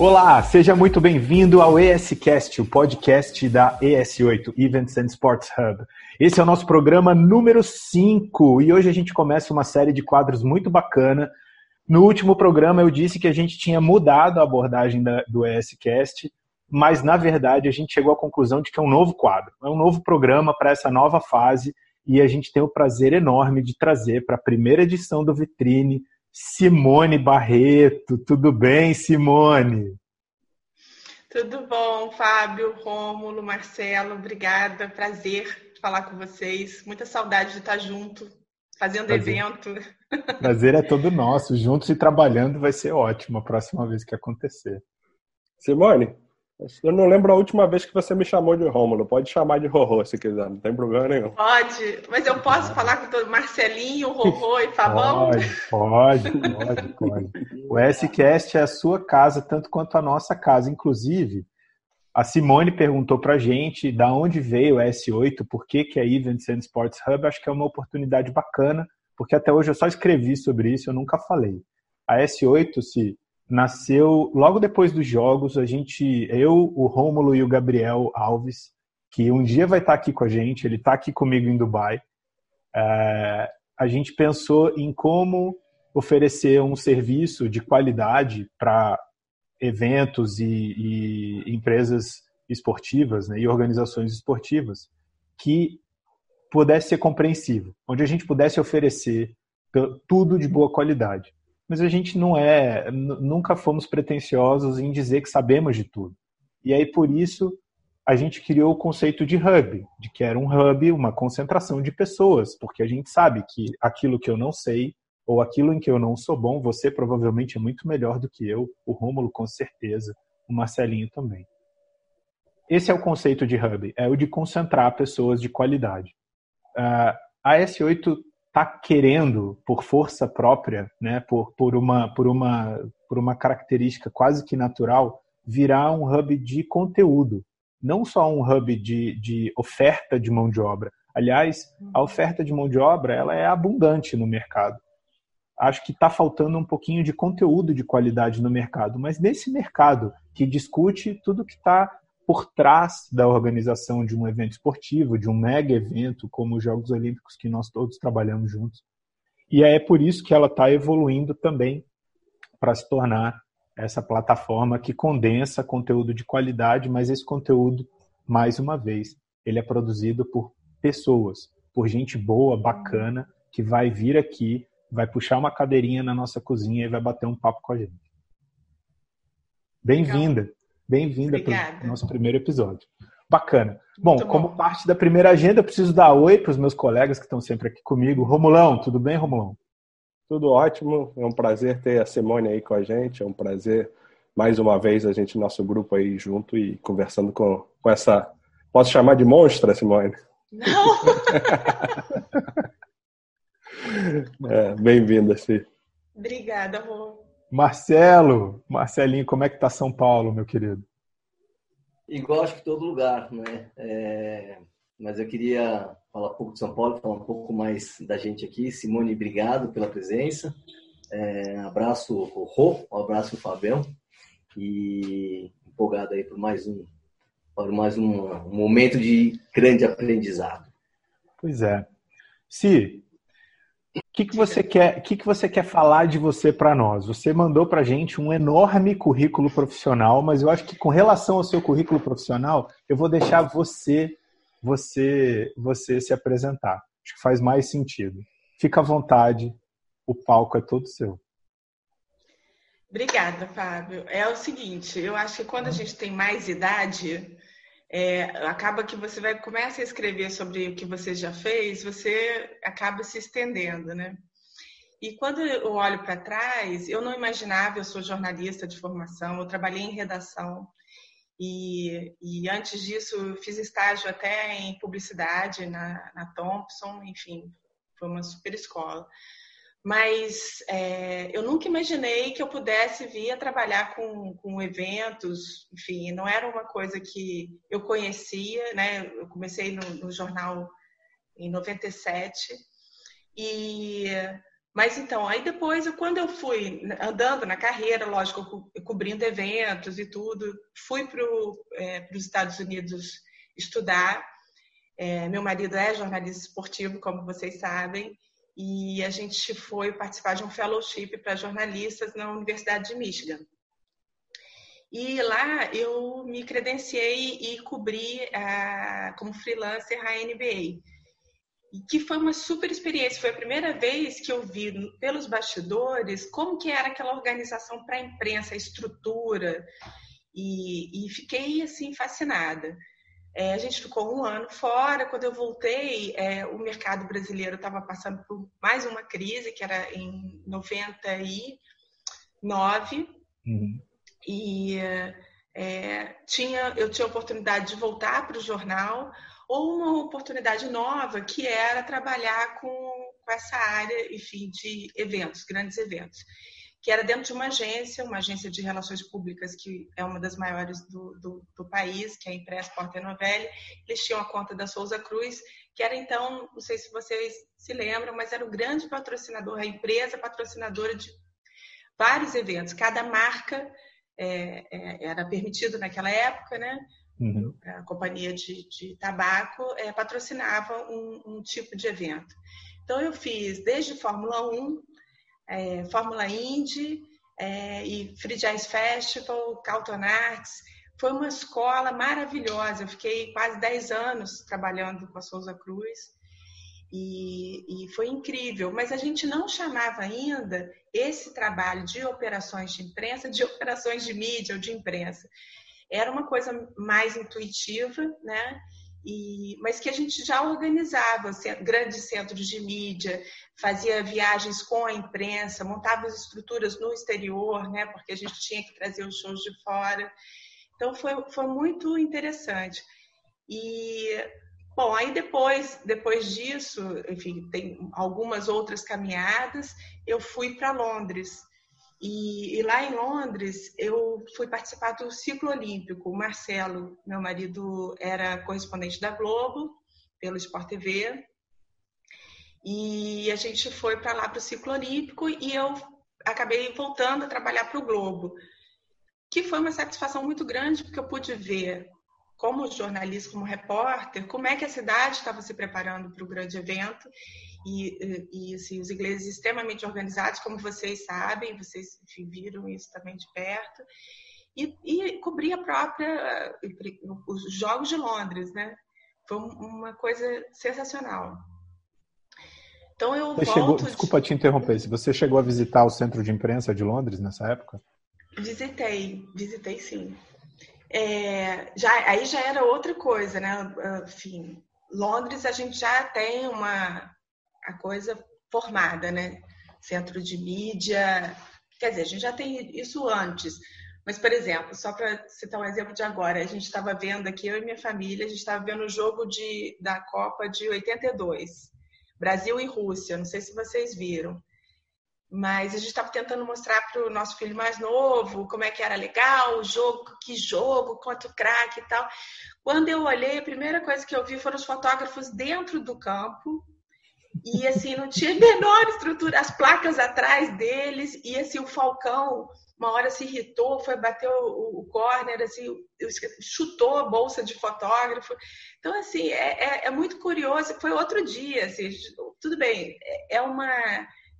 Olá, seja muito bem-vindo ao ESCast, o podcast da ES8, Events and Sports Hub. Esse é o nosso programa número 5 e hoje a gente começa uma série de quadros muito bacana. No último programa eu disse que a gente tinha mudado a abordagem da, do ESCast, mas na verdade a gente chegou à conclusão de que é um novo quadro, é um novo programa para essa nova fase e a gente tem o prazer enorme de trazer para a primeira edição do Vitrine Simone Barreto. Tudo bem, Simone? Tudo bom, Fábio, Rômulo, Marcelo, obrigada, prazer falar com vocês. Muita saudade de estar junto, fazendo prazer. evento. Prazer é todo nosso. Juntos e trabalhando vai ser ótimo a próxima vez que acontecer. Simone, eu não lembro a última vez que você me chamou de Rômulo. Pode chamar de Rorô se quiser, não tem problema nenhum. Pode, mas eu posso falar com todo Marcelinho, Rorô e Fabão? Pode, pode, pode, pode. O S-Cast é a sua casa, tanto quanto a nossa casa. Inclusive, a Simone perguntou pra gente da onde veio o S8, por que, que é Events and Sports Hub. Acho que é uma oportunidade bacana, porque até hoje eu só escrevi sobre isso, eu nunca falei. A S8 se nasceu logo depois dos jogos. A gente, eu, o Rômulo e o Gabriel Alves, que um dia vai estar aqui com a gente, ele está aqui comigo em Dubai. É, a gente pensou em como oferecer um serviço de qualidade para eventos e, e, empresas esportivas né, e organizações esportivas que pudesse ser compreensivo, onde a gente pudesse oferecer tudo de boa qualidade mas a gente não é, nunca fomos pretensiosos em dizer que sabemos de tudo. E aí por isso a gente criou o conceito de hub, de que era um hub, uma concentração de pessoas, porque a gente sabe que aquilo que eu não sei ou aquilo em que eu não sou bom, você provavelmente é muito melhor do que eu, o Rômulo com certeza, o Marcelinho também. Esse é o conceito de hub, é o de concentrar pessoas de qualidade. Uh, a S8 está querendo, por força própria, né, por, por, uma, por, uma, por uma característica quase que natural, virar um hub de conteúdo, não só um hub de, de oferta de mão de obra. Aliás, a oferta de mão de obra ela é abundante no mercado. Acho que está faltando um pouquinho de conteúdo de qualidade no mercado, mas nesse mercado que discute tudo que está por trás da organização de um evento esportivo, de um mega evento como os Jogos Olímpicos que nós todos trabalhamos juntos. E é por isso que ela está evoluindo também para se tornar essa plataforma que condensa conteúdo de qualidade, mas esse conteúdo, mais uma vez, ele é produzido por pessoas, por gente boa, bacana, que vai vir aqui, vai puxar uma cadeirinha na nossa cozinha e vai bater um papo com a gente. Bem-vinda! Bem-vinda para o nosso primeiro episódio. Bacana. Bom, bom, como parte da primeira agenda, eu preciso dar oi para os meus colegas que estão sempre aqui comigo. Romulão, tudo bem, Romulão? Tudo ótimo. É um prazer ter a Simone aí com a gente. É um prazer, mais uma vez, a gente, nosso grupo aí junto e conversando com, com essa. Posso chamar de monstra, Simone? Não! é, Bem-vinda, Sim. Obrigada, Rô. Marcelo, Marcelinho, como é que tá São Paulo, meu querido? Igual acho que todo lugar, né? É... Mas eu queria falar um pouco de São Paulo, falar um pouco mais da gente aqui. Simone, obrigado pela presença. É... Abraço o Rô, um abraço o Fabião e empolgado aí por mais um, por mais um, momento de grande aprendizado. Pois é. O que, que você quer? que, que você quer falar de você para nós? Você mandou para gente um enorme currículo profissional, mas eu acho que com relação ao seu currículo profissional, eu vou deixar você, você, você se apresentar. Acho que faz mais sentido. Fica à vontade. O palco é todo seu. Obrigada, Fábio. É o seguinte, eu acho que quando a gente tem mais idade, é, acaba que você vai começa a escrever sobre o que você já fez, você acaba se estendendo, né? E quando eu olho para trás, eu não imaginava, eu sou jornalista de formação, eu trabalhei em redação e, e antes disso fiz estágio até em publicidade na, na Thompson, enfim, foi uma super escola mas é, eu nunca imaginei que eu pudesse vir a trabalhar com, com eventos, enfim, não era uma coisa que eu conhecia, né? Eu comecei no, no jornal em 97 e Mas então, aí depois, quando eu fui andando na carreira, lógico, cobrindo eventos e tudo, fui para é, os Estados Unidos estudar. É, meu marido é jornalista esportivo, como vocês sabem, e a gente foi participar de um fellowship para jornalistas na Universidade de Michigan. E lá eu me credenciei e cobri a, como freelancer a NBA que foi uma super experiência. Foi a primeira vez que eu vi pelos bastidores como que era aquela organização para a imprensa, a estrutura, e, e, fiquei assim fascinada. É, a gente ficou um ano fora. Quando eu voltei, é, o mercado brasileiro estava passando por mais uma crise, que era em 99, uhum. e é, tinha, eu tinha a oportunidade de voltar para o jornal ou uma oportunidade nova que era trabalhar com, com essa área, enfim, de eventos, grandes eventos, que era dentro de uma agência, uma agência de relações públicas que é uma das maiores do, do, do país, que é a Impress Porta Novelli. Eles tinham a conta da Souza Cruz, que era então, não sei se vocês se lembram, mas era o grande patrocinador, a empresa patrocinadora de vários eventos. Cada marca é, é, era permitido naquela época, né? Uhum. A companhia de, de tabaco é, patrocinava um, um, tipo de evento. Então, eu fiz desde Fórmula 1, é, Fórmula Indy é, e Free Jazz Festival, Calton Arts. Foi uma escola maravilhosa. Eu fiquei quase 10 anos trabalhando com a Souza Cruz. E, e, foi incrível, mas a gente não chamava ainda esse trabalho de operações de imprensa de operações de mídia ou de imprensa era uma coisa mais intuitiva, né? E, mas que a gente já organizava grandes centros de mídia, fazia viagens com a imprensa, montava as estruturas no exterior, né? Porque a gente tinha que trazer os shows de fora. Então foi, foi muito interessante. E bom, aí depois, depois disso, enfim, tem algumas outras caminhadas. Eu fui para Londres e, e, lá em Londres, eu fui participar do ciclo olímpico. O Marcelo, meu marido, era correspondente da Globo, pelo Sport TV. E a gente foi para lá para o ciclo olímpico e eu acabei voltando a trabalhar para o Globo, que foi uma satisfação muito grande, porque eu pude ver, como jornalista, como repórter, como é que a cidade estava se preparando para o grande evento e, e assim, os ingleses extremamente organizados, como vocês sabem, vocês viram isso também de perto, e, e cobrir a própria os Jogos de Londres, né? Foi uma coisa sensacional. Então eu você volto. Chegou, desculpa te interromper. Se você chegou a visitar o centro de imprensa de Londres nessa época? Visitei, visitei sim. É, já, aí já era outra coisa, né? Enfim, Londres a gente já tem uma a coisa formada, né? Centro de mídia. Quer dizer, a gente já tem isso antes. Mas, por exemplo, só para citar um exemplo de agora, a gente estava vendo aqui, eu e minha família, a gente estava vendo o jogo de, da Copa de 82, Brasil e Rússia. Não sei se vocês viram. Mas a gente estava tentando mostrar para o nosso filho mais novo como é que era legal o jogo, que jogo, quanto craque e tal. Quando eu olhei, a primeira coisa que eu vi foram os fotógrafos dentro do campo, e assim, não tinha menor estrutura, as placas atrás deles, e assim, o Falcão, uma hora se irritou, foi bater o, o corner, assim, chutou a bolsa de fotógrafo. Então, assim, é, é, é muito curioso, foi outro dia, assim, tudo bem, é, é uma,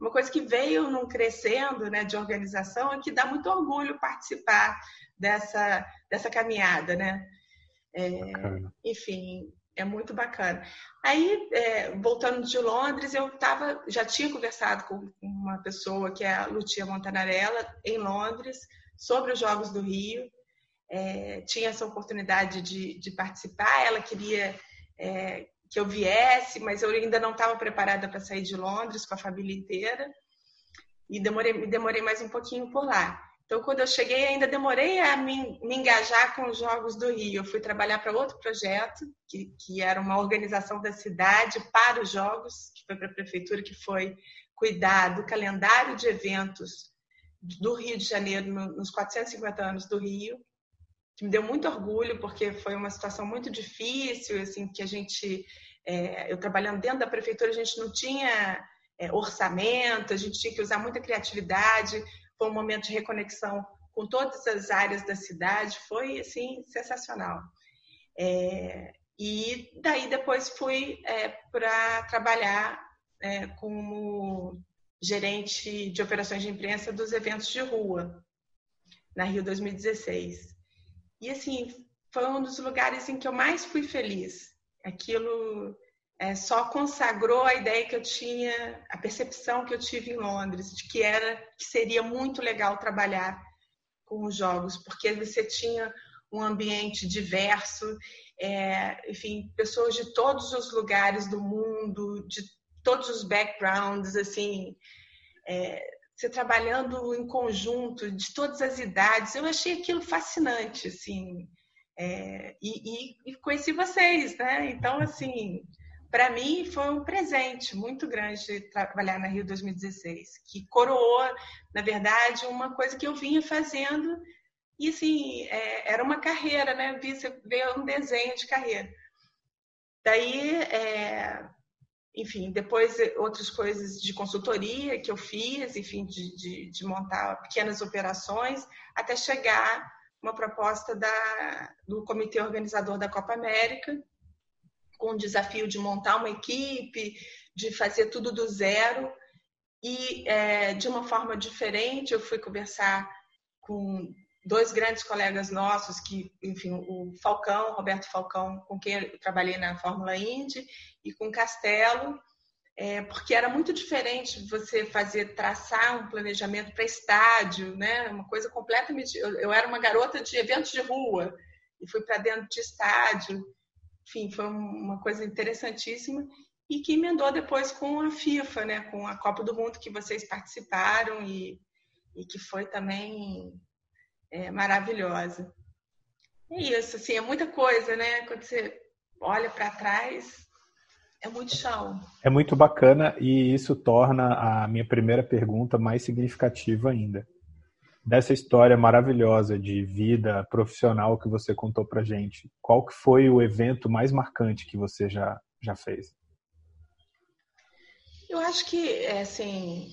uma coisa que veio num crescendo né, de organização e que dá muito orgulho participar dessa, dessa caminhada, né? É, enfim, é muito bacana. Aí, é, voltando de Londres, eu tava, já tinha conversado com uma pessoa que é a Lucia Montanarella, em Londres, sobre os Jogos do Rio. É, tinha essa oportunidade de, de participar, ela queria é, que eu viesse, mas eu ainda não estava preparada para sair de Londres com a família inteira. E demorei, demorei mais um pouquinho por lá. Então, quando eu cheguei, ainda demorei a me, me engajar com os Jogos do Rio. Eu fui trabalhar para outro projeto, que, que era uma organização da cidade para os Jogos, que foi para a prefeitura, que foi cuidar do calendário de eventos do Rio de Janeiro nos 450 anos do Rio, que me deu muito orgulho, porque foi uma situação muito difícil, assim, que a gente, é, eu trabalhando dentro da prefeitura, a gente não tinha é, orçamento, a gente tinha que usar muita criatividade. Foi um momento de reconexão com todas as áreas da cidade, foi assim sensacional. É, e daí depois fui é, para trabalhar é, como gerente de operações de imprensa dos eventos de rua na Rio 2016. E assim, foi um dos lugares em que eu mais fui feliz. Aquilo é, só consagrou a ideia que eu tinha, a percepção que eu tive em Londres, de que era que seria muito legal trabalhar com os jogos, porque você tinha um ambiente diverso, é, enfim, pessoas de todos os lugares do mundo, de todos os backgrounds, assim, é, você trabalhando em conjunto, de todas as idades, eu achei aquilo fascinante, assim, é, e, e, e, conheci vocês, né? Então, assim, para mim foi um presente muito grande trabalhar na Rio 2016, que coroou, na verdade, uma coisa que eu vinha fazendo e assim é, era uma carreira, né? Você vê um desenho de carreira. Daí, é, enfim, depois outras coisas de consultoria que eu fiz, enfim, de, de, de montar pequenas operações, até chegar uma proposta da, do comitê organizador da Copa América, com o desafio de montar uma equipe, de fazer tudo do zero. E é, de uma forma diferente, eu fui conversar com dois grandes colegas nossos, que, enfim, o Falcão, Roberto Falcão, com quem eu trabalhei na Fórmula Indy, e com Castelo, é, porque era muito diferente você fazer, traçar um planejamento para estádio, né? Uma coisa completamente. Eu, eu, era uma garota de eventos de rua e fui para dentro de estádio. Enfim, foi uma coisa interessantíssima e que emendou depois com a FIFA, né? Com a Copa do Mundo que vocês participaram e, e que foi também é, maravilhosa. É isso, assim, é muita coisa, né? Quando você olha para trás, é muito chão. É muito bacana e isso torna a minha primeira pergunta mais significativa ainda. Dessa história maravilhosa de vida profissional que você contou pra gente, qual que foi o evento mais marcante que você já, já fez? Eu acho que, é, assim,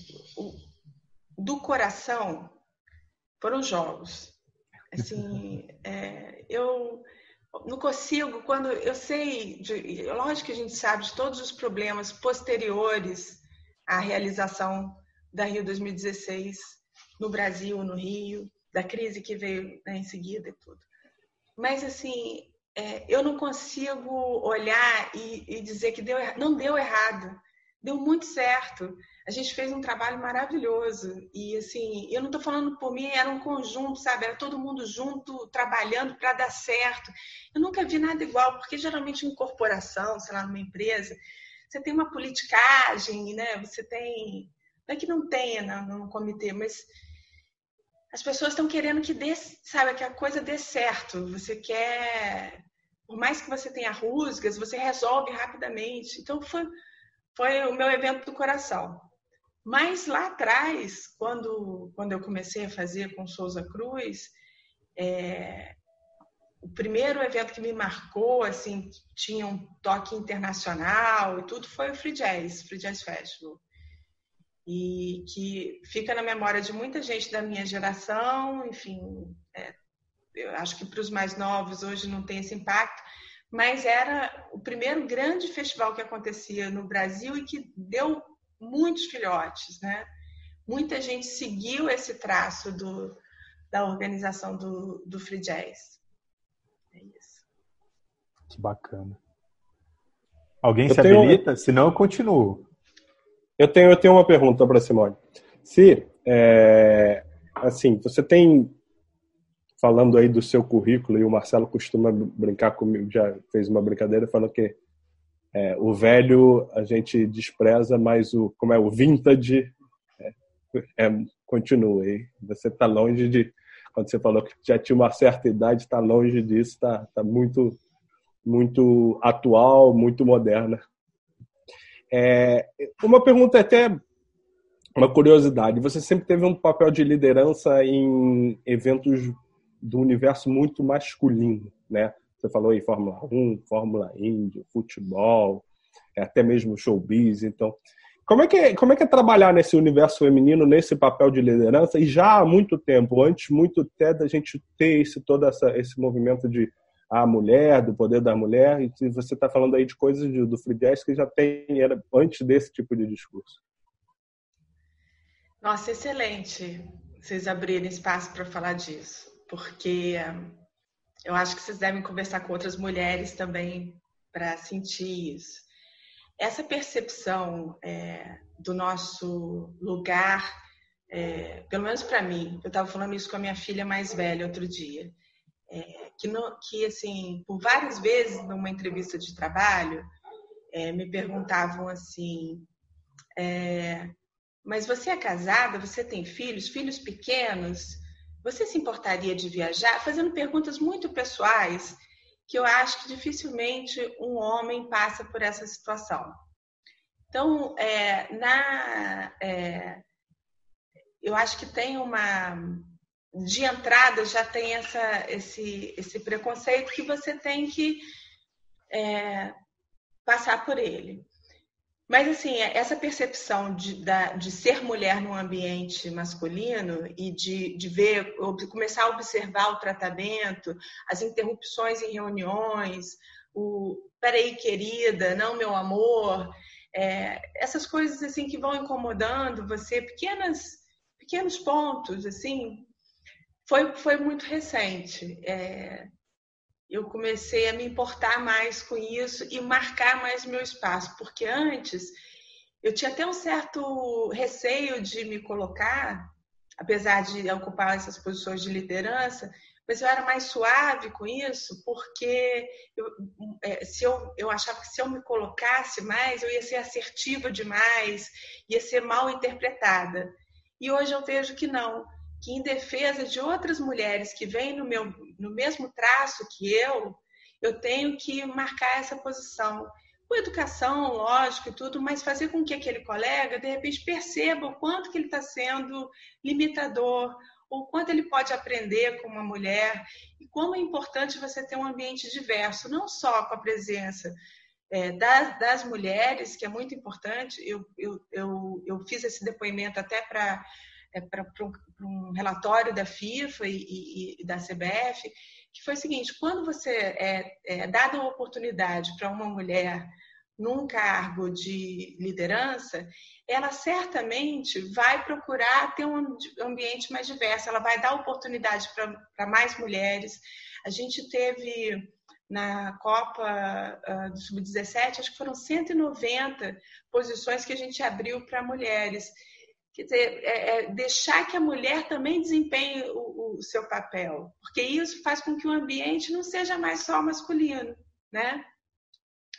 do coração foram jogos. Assim, é, eu não consigo, quando eu sei, de, lógico que a gente sabe de todos os problemas posteriores à realização da Rio 2016 no Brasil, no Rio, da crise que veio né, em seguida e tudo. Mas, assim, é, eu não consigo olhar e, e dizer que deu, não deu errado, deu muito certo a gente fez um trabalho maravilhoso. E, assim, eu não estou falando por mim, era um conjunto, sabe? Era todo mundo junto, trabalhando para dar certo. Eu nunca vi nada igual, porque geralmente em corporação, sei lá, numa empresa, você tem uma politicagem, né? Você tem. Não é que não tenha no, no comitê, mas as pessoas estão querendo que dê, sabe, que a coisa dê certo. Você quer, por mais que você tenha rusgas, você resolve rapidamente. Então foi, foi o meu evento do coração. Mas lá atrás, quando, quando eu comecei a fazer com Souza Cruz, é, o primeiro evento que me marcou, assim, tinha um toque internacional e tudo, foi o Free Jazz, Free Jazz Festival. E que fica na memória de muita gente da minha geração, enfim, é, eu acho que para os mais novos hoje não tem esse impacto, mas era o primeiro grande festival que acontecia no Brasil e que deu muitos filhotes, né? Muita gente seguiu esse traço do, da organização do, do Free Jazz. É isso. Que bacana. Alguém eu se tenho... habilita? Senão eu continuo. Eu tenho, eu tenho uma pergunta para Simone. Se, é, assim, você tem, falando aí do seu currículo, e o Marcelo costuma brincar comigo, já fez uma brincadeira falando que é, o velho a gente despreza, mas o como é o vintage é, é, continua. Você está longe de quando você falou que já tinha uma certa idade, está longe disso, está tá muito muito atual, muito moderna. É, uma pergunta até uma curiosidade. Você sempre teve um papel de liderança em eventos do universo muito masculino, né? Você falou em Fórmula 1, Fórmula Indy, futebol, é, até mesmo showbiz. Então, Como é, que é, como é que é trabalhar nesse universo feminino, nesse papel de liderança, e já há muito tempo, antes muito até da gente ter esse, todo essa, esse movimento de a mulher, do poder da mulher, e você está falando aí de coisas de, do jazz que já tem era antes desse tipo de discurso. Nossa, excelente vocês abrirem espaço para falar disso, porque eu acho que vocês devem conversar com outras mulheres também para sentir isso. Essa percepção é, do nosso lugar, é, pelo menos para mim, eu estava falando isso com a minha filha mais velha outro dia, é, que, no, que, assim, por várias vezes numa entrevista de trabalho, é, me perguntavam assim: é, mas você é casada? Você tem filhos? Filhos pequenos? Você se importaria de viajar? Fazendo perguntas muito pessoais que eu acho que dificilmente um homem passa por essa situação. Então, é, na, é, eu acho que tem uma de entrada já tem essa, esse, esse preconceito que você tem que é, passar por ele. Mas, assim, essa percepção de, de ser mulher num ambiente masculino e de, de ver, começar a observar o tratamento, as interrupções em reuniões, o peraí, querida, não, meu amor, é, essas coisas, assim, que vão incomodando você, pequenas, pequenos pontos, assim, foi, foi muito recente. É, eu comecei a me importar mais com isso e marcar mais meu espaço, porque antes eu tinha até um certo receio de me colocar, apesar de ocupar essas posições de liderança, mas eu era mais suave com isso, porque eu, é, se eu, eu achava que se eu me colocasse mais, eu ia ser assertiva demais, ia ser mal interpretada. E hoje eu vejo que não, que em defesa de outras mulheres que vêm no, meu, no mesmo traço que eu, eu tenho que marcar essa posição. Com educação, lógico e tudo, mas fazer com que aquele colega, de repente, perceba o quanto que ele está sendo limitador, o quanto ele pode aprender com uma mulher e como é importante você ter um ambiente diverso, não só com a presença é, das, das, mulheres, que é muito importante. Eu, eu, eu, eu fiz esse depoimento até para é, para um relatório da FIFA e, e, e, da CBF, que foi o seguinte: quando você é, é dada uma oportunidade para uma mulher num cargo de liderança, ela certamente vai procurar ter um ambiente mais diverso, ela vai dar oportunidade para mais mulheres. A gente teve na Copa uh, do Sub-17, acho que foram 190 posições que a gente abriu para mulheres. Quer dizer, é, é deixar que a mulher também desempenhe o, o, seu papel, porque isso faz com que o ambiente não seja mais só masculino, né?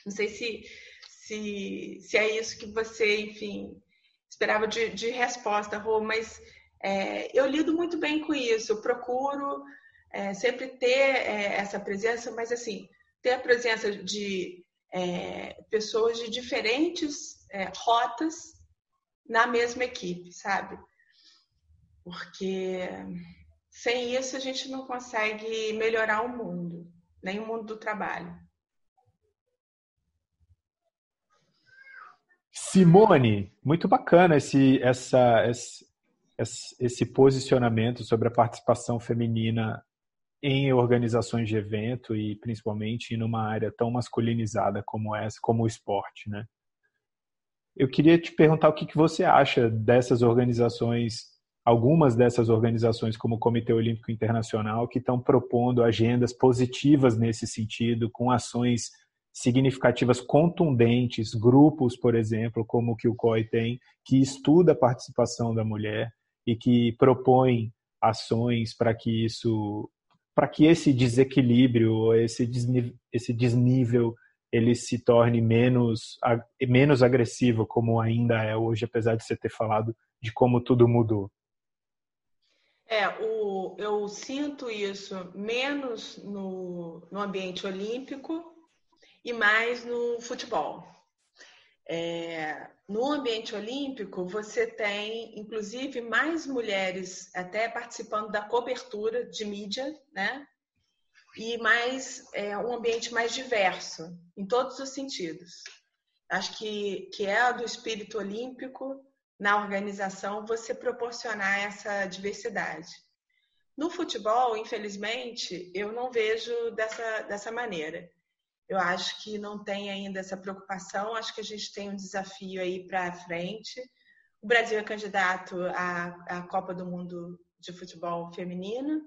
Não sei se, se, se é isso que você, enfim, esperava de, de resposta, Rô, mas é, eu lido muito bem com isso, eu procuro é, sempre ter é, essa presença, mas assim, ter a presença de é, pessoas de diferentes é, rotas na mesma equipe, sabe? Porque sem isso a gente não consegue melhorar o mundo, nem o mundo do trabalho. Simone, muito bacana esse, essa, esse, esse posicionamento sobre a participação feminina em organizações de evento e principalmente em uma área tão masculinizada como essa, como o esporte, né? Eu queria te perguntar o que, que você acha dessas organizações, algumas dessas organizações, como o Comitê Olímpico Internacional, que estão propondo agendas positivas nesse sentido, com ações significativas contundentes, grupos, por exemplo, como o que o COI tem, que estuda a participação da mulher e que propõe ações para que isso para que esse desequilíbrio, esse desnível, esse desnível ele se torne menos, menos agressivo, como ainda é hoje, apesar de você ter falado de como tudo mudou? É, o, eu sinto isso menos no, no ambiente olímpico e mais no futebol. É, no ambiente olímpico, você tem, inclusive, mais mulheres até participando da cobertura de mídia, né? E mais é, um ambiente mais diverso em todos os sentidos. Acho que, que é do espírito olímpico na organização você proporcionar essa diversidade. No futebol, infelizmente, eu não vejo dessa, dessa maneira. Eu acho que não tem ainda essa preocupação, acho que a gente tem um desafio aí para frente. O Brasil é candidato à, à Copa do Mundo de Futebol Feminino.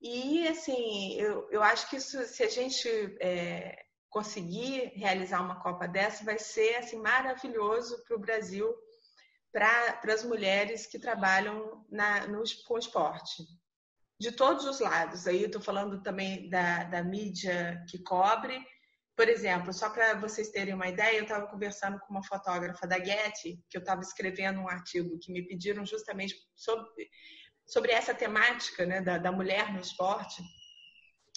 E, assim, eu, eu acho que isso, se a gente é, conseguir realizar uma Copa dessa, vai ser assim, maravilhoso para o Brasil, para as mulheres que trabalham na, no, com esporte. De todos os lados. Aí estou falando também da, da mídia que cobre. Por exemplo, só para vocês terem uma ideia, eu estava conversando com uma fotógrafa da Getty, que eu estava escrevendo um artigo que me pediram justamente sobre, sobre essa temática né, da, da mulher no esporte.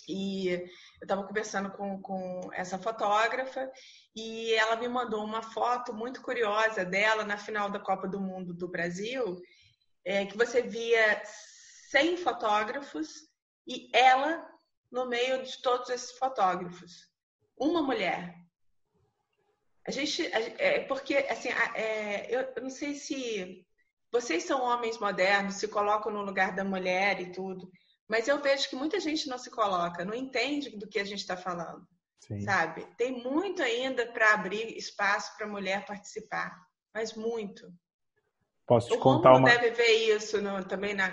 E eu estava conversando com, com essa fotógrafa e ela me mandou uma foto muito curiosa dela na final da Copa do Mundo do Brasil, é, que você via 100 fotógrafos e ela no meio de todos esses fotógrafos. Uma mulher. A gente. É, porque, assim, é, eu não sei se. Vocês são homens modernos, se colocam no lugar da mulher e tudo. Mas eu vejo que muita gente não se coloca, não entende do que a gente está falando. Sim. Sabe? Tem muito ainda para abrir espaço para a mulher participar, mas muito. Posso te o contar uma. deve ver isso no, também na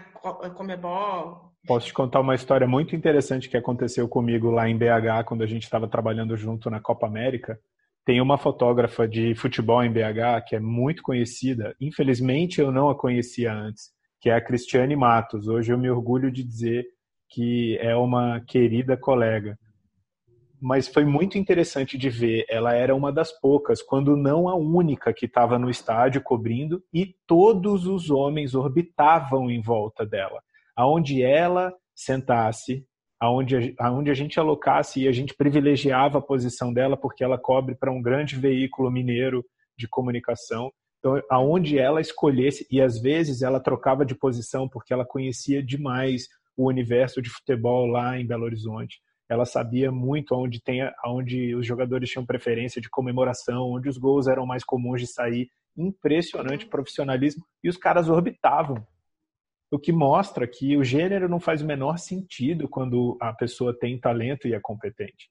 Comebol. Posso te contar uma história muito interessante que aconteceu comigo lá em BH quando a gente estava trabalhando junto na Copa América. Tem uma fotógrafa de futebol em BH que é muito conhecida. Infelizmente eu não a conhecia antes que é a Cristiane Matos. Hoje eu me orgulho de dizer que é uma querida colega. Mas foi muito interessante de ver. Ela era uma das poucas, quando não a única, que estava no estádio cobrindo e todos os homens orbitavam em volta dela. Aonde ela sentasse, aonde, aonde a gente alocasse e a gente privilegiava a posição dela porque ela cobre para um grande veículo mineiro de comunicação então, aonde ela escolhesse, e às vezes ela trocava de posição porque ela conhecia demais o universo de futebol lá em Belo Horizonte. Ela sabia muito onde, tem, onde os jogadores tinham preferência de comemoração, onde os gols eram mais comuns de sair. Impressionante profissionalismo. E os caras orbitavam. O que mostra que o gênero não faz o menor sentido quando a pessoa tem talento e é competente.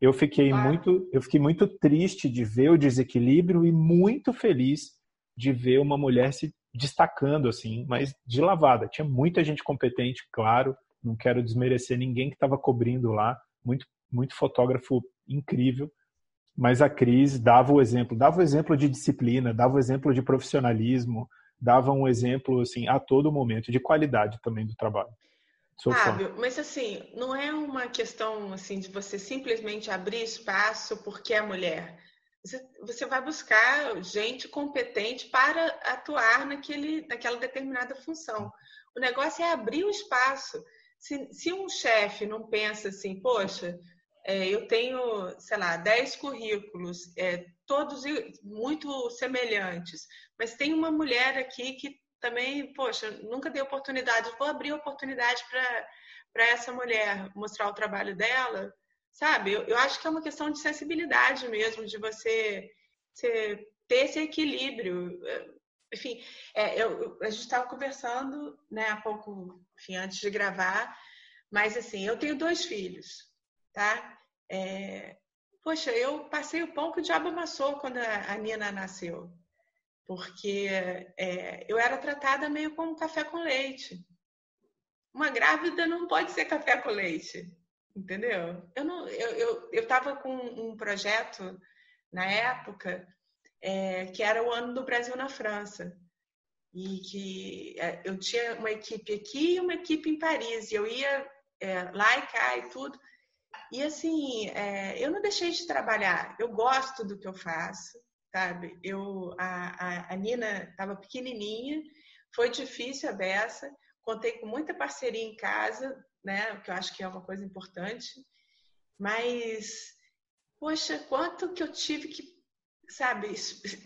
Eu fiquei ah. muito, eu fiquei muito triste de ver o desequilíbrio e muito feliz de ver uma mulher se destacando assim, mas de lavada. Tinha muita gente competente, claro. Não quero desmerecer ninguém que estava cobrindo lá. Muito, muito fotógrafo incrível. Mas a Cris dava o exemplo, dava o exemplo de disciplina, dava o exemplo de profissionalismo, dava um exemplo assim a todo momento de qualidade também do trabalho. Fábio, mas assim, não é uma questão assim de você simplesmente abrir espaço porque é mulher. Você, você vai buscar gente competente para atuar naquele, naquela determinada função. O negócio é abrir o espaço. Se, se um chefe não pensa assim, poxa, é, eu tenho, sei lá, 10 currículos, é, todos muito semelhantes, mas tem uma mulher aqui que também, poxa, nunca dei oportunidade, vou abrir oportunidade para essa mulher mostrar o trabalho dela, sabe? Eu, eu, acho que é uma questão de sensibilidade mesmo, de você, você ter esse equilíbrio. Enfim, é, eu, a gente estava conversando né, há pouco, enfim, antes de gravar, mas assim, eu tenho dois filhos, tá? É, poxa, eu passei o pão que o diabo amassou quando a, a Nina nasceu porque é, eu era tratada meio como café com leite. Uma grávida não pode ser café com leite, entendeu? Eu não, eu eu estava com um projeto na época é, que era o ano do Brasil na França e que é, eu tinha uma equipe aqui e uma equipe em Paris. E eu ia é, lá e cá e tudo. E assim, é, eu não deixei de trabalhar. Eu gosto do que eu faço sabe? Eu, a, a, a Nina estava pequenininha, foi difícil a beça, contei com muita parceria em casa, né? O que eu acho que é uma coisa importante. Mas, poxa, quanto que eu tive que, sabe,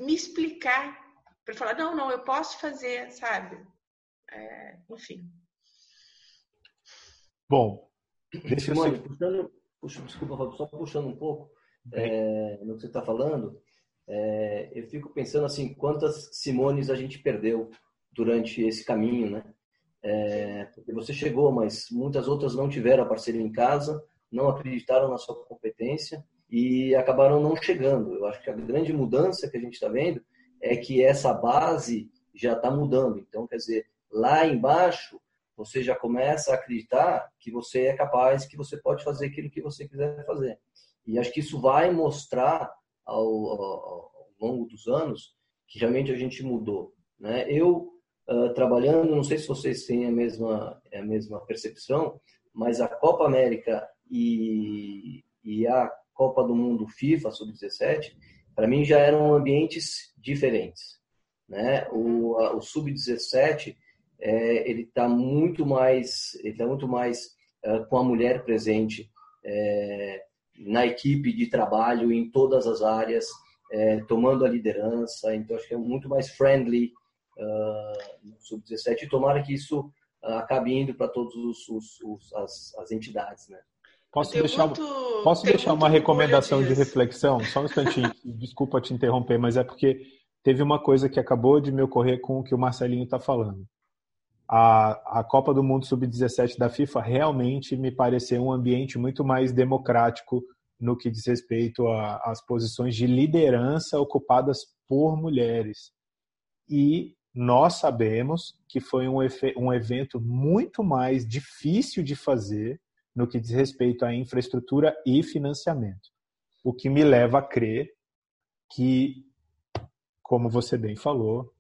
me explicar para falar, não, não, eu posso fazer, sabe? É, enfim. Bom, deixa Simone, eu... puxando, puxa, desculpa, só puxando um pouco é, no que você está falando, é, eu fico pensando assim, quantas Simones a gente perdeu durante esse caminho, né? É, porque você chegou, mas muitas outras não tiveram a parceria em casa, não acreditaram na sua competência e acabaram não chegando. Eu acho que a grande mudança que a gente está vendo é que essa base já está mudando. Então, quer dizer, lá embaixo você já começa a acreditar que você é capaz, que você pode fazer aquilo que você quiser fazer. E acho que isso vai mostrar ao, ao, ao longo dos anos que realmente a gente mudou. Né? Eu, uh, trabalhando, não sei se vocês têm a mesma, a mesma percepção, mas a Copa América e, e a Copa do Mundo FIFA Sub-17, para mim já eram ambientes diferentes. Né? O, o Sub-17 é, ele está muito mais, ele tá muito mais uh, com a mulher presente é, na equipe de trabalho em todas as áreas, é, tomando a liderança. Então acho que é muito mais friendly uh, no sub-17. Tomara que isso uh, acabe indo para todas os, os, os, as, as entidades, né? Posso deixar, muito, posso deixar uma recomendação de reflexão? Só um instantinho, desculpa te interromper, mas é porque teve uma coisa que acabou de me ocorrer com o que o Marcelinho está falando a, a Copa do Mundo Sub-17 da FIFA realmente me pareceu um ambiente muito mais democrático no que diz respeito às posições de liderança ocupadas por mulheres. E nós sabemos que foi um, um evento muito mais difícil de fazer no que diz respeito à infraestrutura e financiamento. O que me leva a crer que, como você bem falou,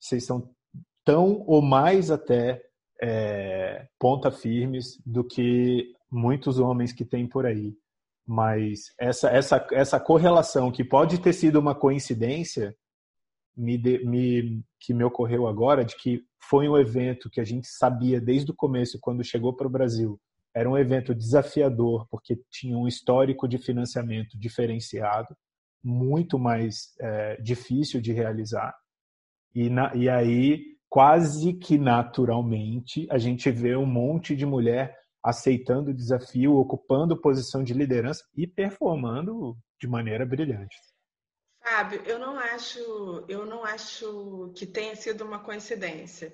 vocês são tão ou mais até é, ponta firmes do que muitos homens que tem por aí. Mas essa, essa, essa correlação, que pode ter sido uma coincidência, me, de, me, que me ocorreu agora, de que foi um evento que a gente sabia desde o começo, quando chegou para o Brasil, era um evento desafiador, porque tinha um histórico de financiamento diferenciado, muito mais é, difícil de realizar. E, na, e aí quase que naturalmente a gente vê um monte de mulher aceitando o desafio, ocupando posição de liderança e performando de maneira brilhante. Fábio, eu não acho, eu não acho que tenha sido uma coincidência.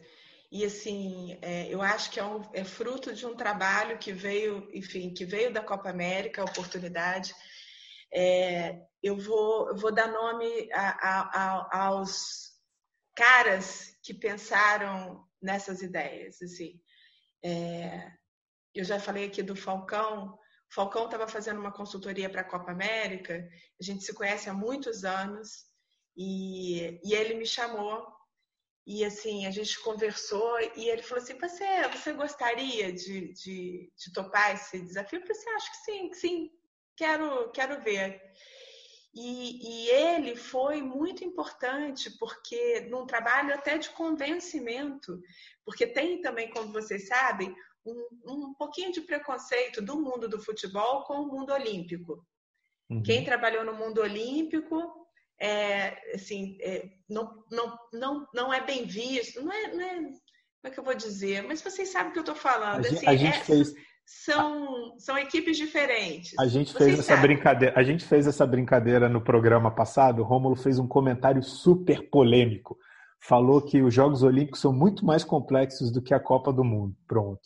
E assim, é, eu acho que é, um, é, fruto de um trabalho que veio, enfim, que veio da Copa América, a oportunidade. É, eu, vou, eu vou dar nome a, a, a, aos caras que pensaram nessas ideias. Assim. É, eu já falei aqui do Falcão. O Falcão estava fazendo uma consultoria para a Copa América. A gente se conhece há muitos anos e, e ele me chamou e assim a gente conversou e ele falou assim: você, você gostaria de, de, de topar esse desafio? Eu falei assim: acho que sim, sim, quero, quero ver. E, e, ele foi muito importante porque num trabalho até de convencimento, porque tem também, como vocês sabem, um, um pouquinho de preconceito do mundo do futebol com o mundo olímpico. Uhum. Quem trabalhou no mundo olímpico é, assim, é, não, não, não, não é bem visto, não é, não é, como é que eu vou dizer? Mas vocês sabem o que eu estou falando. A, assim, a gente é, fez são, são equipes diferentes. A gente Vocês fez essa sabem. brincadeira. A gente fez essa brincadeira no programa passado. O Rômulo fez um comentário super polêmico. Falou que os Jogos Olímpicos são muito mais complexos do que a Copa do Mundo. Pronto.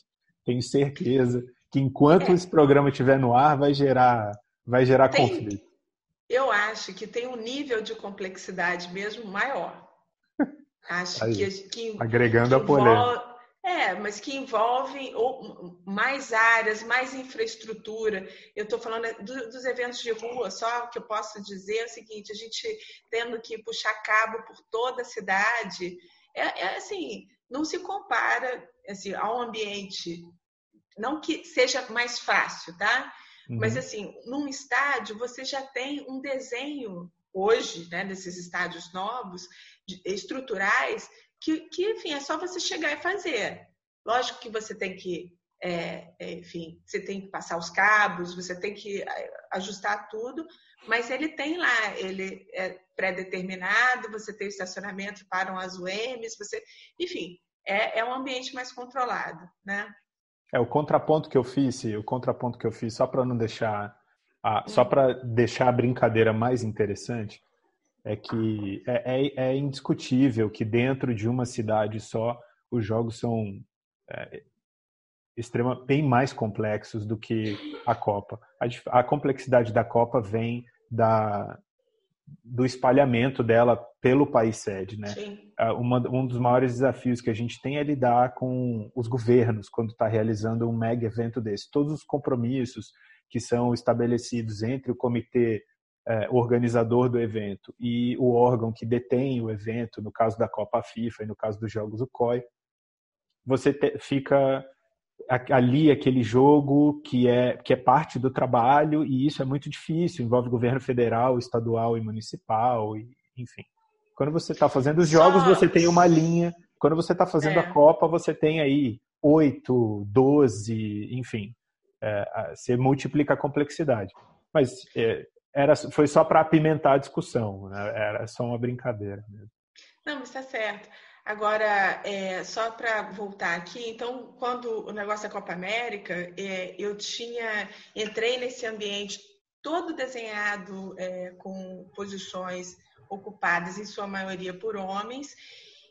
Tenho certeza que enquanto é. esse programa estiver no ar, vai gerar, vai gerar tem, conflito. Eu acho que tem um nível de complexidade mesmo maior. Acho Aí, que, que agregando que a polêmica é, mas que envolvem mais áreas, mais infraestrutura. Eu estou falando dos eventos de rua, só que eu posso dizer é o seguinte: a gente tendo que puxar cabo por toda a cidade, é, é assim, não se compara assim, ao ambiente, não que seja mais fácil, tá? Uhum. Mas assim, num estádio você já tem um desenho hoje, né, desses estádios novos, estruturais, que, que, enfim, é só você chegar e fazer. Lógico que você tem que, é, é, enfim, você tem que passar os cabos, você tem que é, ajustar tudo, mas ele tem lá, ele é pré-determinado, você tem o estacionamento para as UMs, você, enfim, é, é um ambiente mais controlado, né? É o contraponto que eu fiz, o contraponto que eu fiz, só para não deixar, a, só hum. para deixar a brincadeira mais interessante, é que é, é, é indiscutível que dentro de uma cidade só os jogos são é, extrema, bem mais complexos do que a Copa. A, a complexidade da Copa vem da, do espalhamento dela pelo país sede, né? Uma, um dos maiores desafios que a gente tem é lidar com os governos quando está realizando um mega evento desse. Todos os compromissos que são estabelecidos entre o comitê é, organizador do evento e o órgão que detém o evento, no caso da Copa FIFA e no caso dos Jogos o COI, você te, fica ali aquele jogo que é que é parte do trabalho e isso é muito difícil envolve governo federal estadual e municipal e, enfim. Quando você está fazendo os jogos Só... você tem uma linha. Quando você está fazendo é. a Copa você tem aí oito doze enfim é, você multiplica a complexidade. Mas é, era foi só para apimentar a discussão né? era só uma brincadeira mesmo. não está certo Agora, é, só para voltar aqui, então, quando o negócio da Copa América, é, eu tinha, entrei nesse ambiente todo desenhado é, com posições ocupadas, em sua maioria por homens,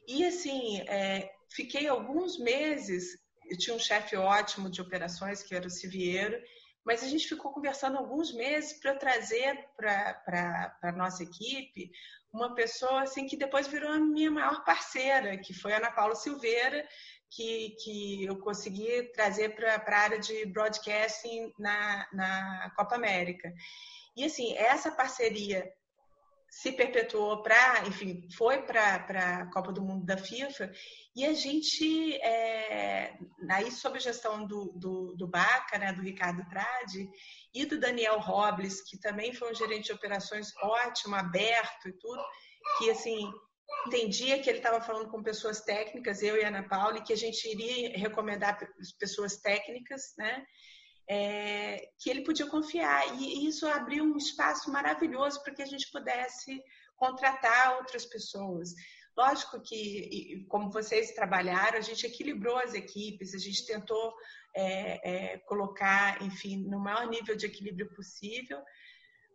e assim, é, fiquei alguns meses, eu tinha um chefe ótimo de operações, que era o Siviero, mas a gente ficou conversando alguns meses para trazer para a nossa equipe uma pessoa assim que depois virou a minha maior parceira, que foi a Ana Paula Silveira, que, que eu consegui trazer para a área de broadcasting na, na Copa América. E assim, essa parceria se perpetuou para, enfim, foi para a Copa do Mundo da FIFA e a gente, é, aí sob a gestão do, do, do Baca, né, do Ricardo Tradi e do Daniel Robles, que também foi um gerente de operações ótimo, aberto e tudo, que assim entendia que ele estava falando com pessoas técnicas, eu e Ana Paula, e que a gente iria recomendar pessoas técnicas, né? É, que ele podia confiar. E isso abriu um espaço maravilhoso para que a gente pudesse contratar outras pessoas. Lógico que, como vocês trabalharam, a gente equilibrou as equipes, a gente tentou é, é, colocar, enfim, no maior nível de equilíbrio possível.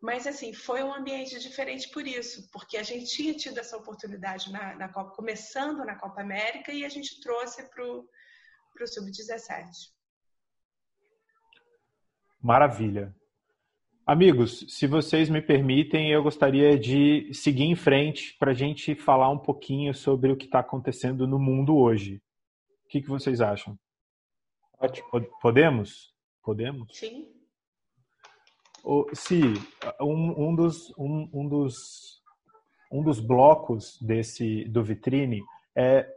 Mas, assim, foi um ambiente diferente por isso, porque a gente tinha tido essa oportunidade na, na Copa, começando na Copa América, e a gente trouxe para o Sub-17. Maravilha. Amigos, se vocês me permitem, eu gostaria de seguir em frente para a gente falar um pouquinho sobre o que está acontecendo no mundo hoje. O que, que vocês acham? Ótimo. Podemos? Podemos? Sim. Se um, um, dos, um, um, dos, um dos blocos desse do vitrine é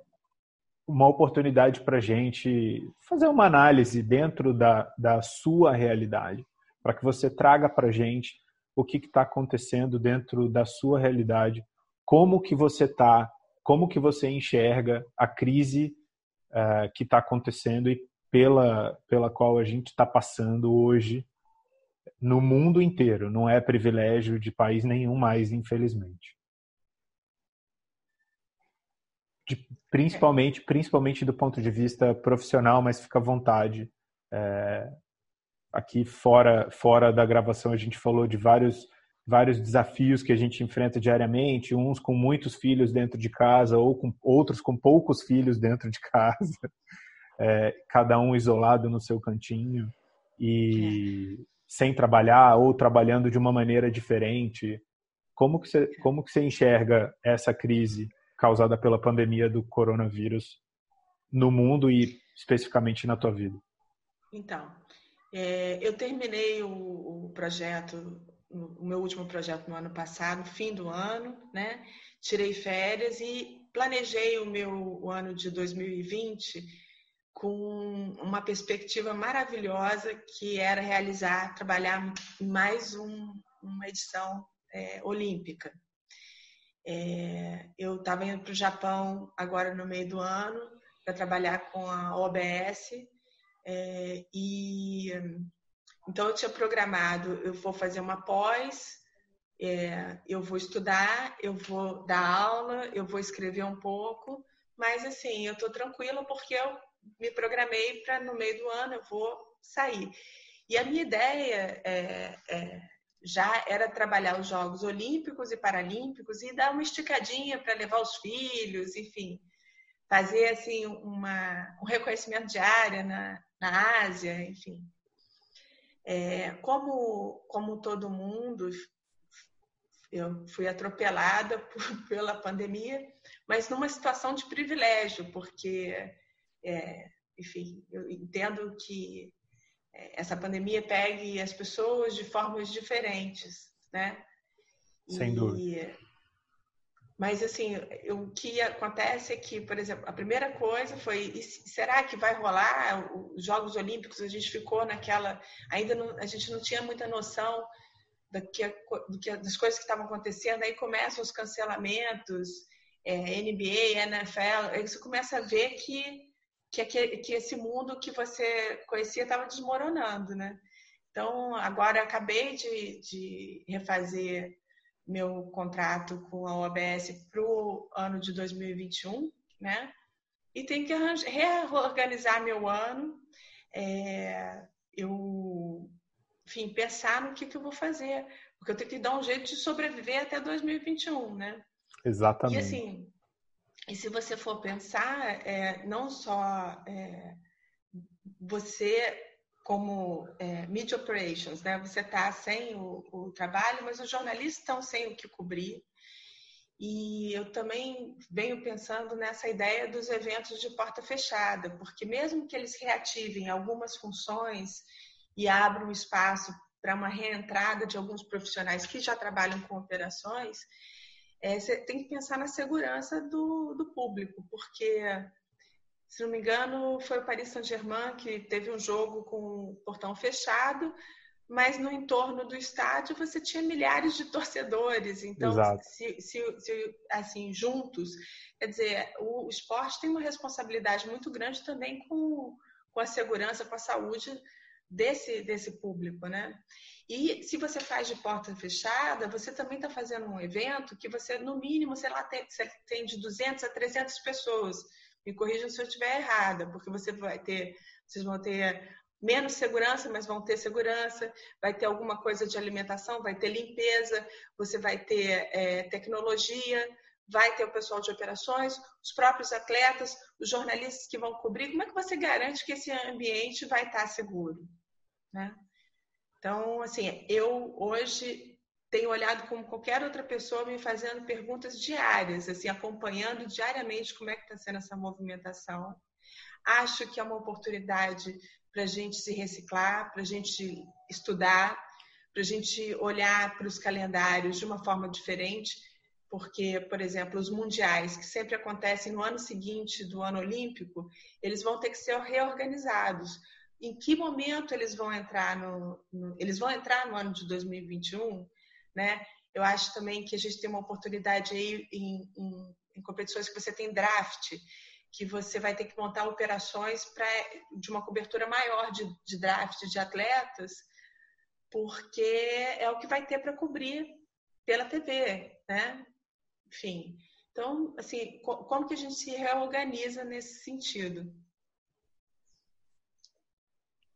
uma oportunidade para a gente fazer uma análise dentro da, da sua realidade, para que você traga para a gente o que está acontecendo dentro da sua realidade, como que você está, como que você enxerga a crise uh, que está acontecendo e pela, pela qual a gente está passando hoje no mundo inteiro. Não é privilégio de país nenhum mais, infelizmente. De, principalmente, principalmente do ponto de vista profissional, mas fica à vontade. É, aqui fora, fora da gravação a gente falou de vários, vários desafios que a gente enfrenta diariamente, uns com muitos filhos dentro de casa ou com outros com poucos filhos dentro de casa, é, cada um isolado no seu cantinho e é. sem trabalhar ou trabalhando de uma maneira diferente. Como que você, como que você enxerga essa crise? Causada pela pandemia do coronavírus no mundo e especificamente na tua vida? Então, é, eu terminei o, o, projeto, o meu último projeto no ano passado, fim do ano, né? Tirei férias e planejei o meu o ano de 2020 com uma perspectiva maravilhosa que era realizar, trabalhar mais um, uma edição é, olímpica, é, eu estava indo para o Japão agora no meio do ano para trabalhar com a OBS é, e então eu tinha programado, eu vou fazer uma pós, é, eu vou estudar, eu vou dar aula, eu vou escrever um pouco, mas assim eu estou tranquila porque eu me programei para no meio do ano eu vou sair. E a minha ideia é, é já era trabalhar os Jogos Olímpicos e Paralímpicos e dar uma esticadinha para levar os filhos, enfim, fazer assim uma, um reconhecimento de área na, na Ásia, enfim. É, como, como todo mundo, eu fui atropelada por, pela pandemia, mas numa situação de privilégio, porque, é, enfim, eu entendo que essa pandemia pegue as pessoas de formas diferentes, né? Sem e, dúvida. Mas, assim, o que acontece é que, por exemplo, a primeira coisa foi: será que vai rolar os Jogos Olímpicos? A gente ficou naquela. Ainda não, a gente não tinha muita noção do que, do que, das coisas que estavam acontecendo. Aí começam os cancelamentos, é, NBA, NFL. Aí você começa a ver que, que, que esse mundo que você conhecia estava desmoronando, né? Então, agora eu acabei de, de refazer meu contrato com a OABS para o ano de 2021, né? E tem que reorganizar meu ano. É, eu, enfim, pensar no que, que eu vou fazer, porque eu tenho que dar um jeito de sobreviver até 2021, né? Exatamente. E assim, e se você for pensar, é, não só é, você como é, media operations, né? Você está sem o, o, trabalho, mas os jornalistas estão sem o que cobrir. E eu também venho pensando nessa ideia dos eventos de porta fechada, porque mesmo que eles reativem algumas funções e abram espaço para uma reentrada de alguns profissionais que já trabalham com operações, é, você tem que pensar na segurança do, do público, porque se não me engano, foi o Paris Saint-Germain que teve um jogo com o portão fechado, mas no entorno do estádio você tinha milhares de torcedores. Então, se, se, se, assim, juntos, quer dizer, o esporte tem uma responsabilidade muito grande também com, com a segurança, com a saúde desse, desse público, né? E se você faz de porta fechada, você também está fazendo um evento que você, no mínimo, sei lá, tem, você tem de 200 a 300 pessoas. Me corrijam se eu estiver errada, porque você vai ter, vocês vão ter menos segurança, mas vão ter segurança, vai ter alguma coisa de alimentação, vai ter limpeza, você vai ter é, tecnologia, vai ter o pessoal de operações, os próprios atletas, os jornalistas que vão cobrir. Como é que você garante que esse ambiente vai estar seguro? Né? Então, assim, eu hoje tenho olhado como qualquer outra pessoa me fazendo perguntas diárias, assim, acompanhando diariamente como é que está sendo essa movimentação. Acho que é uma oportunidade para a gente se reciclar, para a gente estudar, para a gente olhar para os calendários de uma forma diferente, porque, por exemplo, os mundiais, que sempre acontecem no ano seguinte do ano olímpico, eles vão ter que ser reorganizados. Em que momento eles vão entrar no, no eles vão entrar no ano de 2021? né? Eu acho também que a gente tem uma oportunidade aí em, em, em competições que você tem draft, que você vai ter que montar operações para de uma cobertura maior de, de draft de atletas, porque é o que vai ter para cobrir pela TV, né? Enfim, então, assim, como que a gente se reorganiza nesse sentido?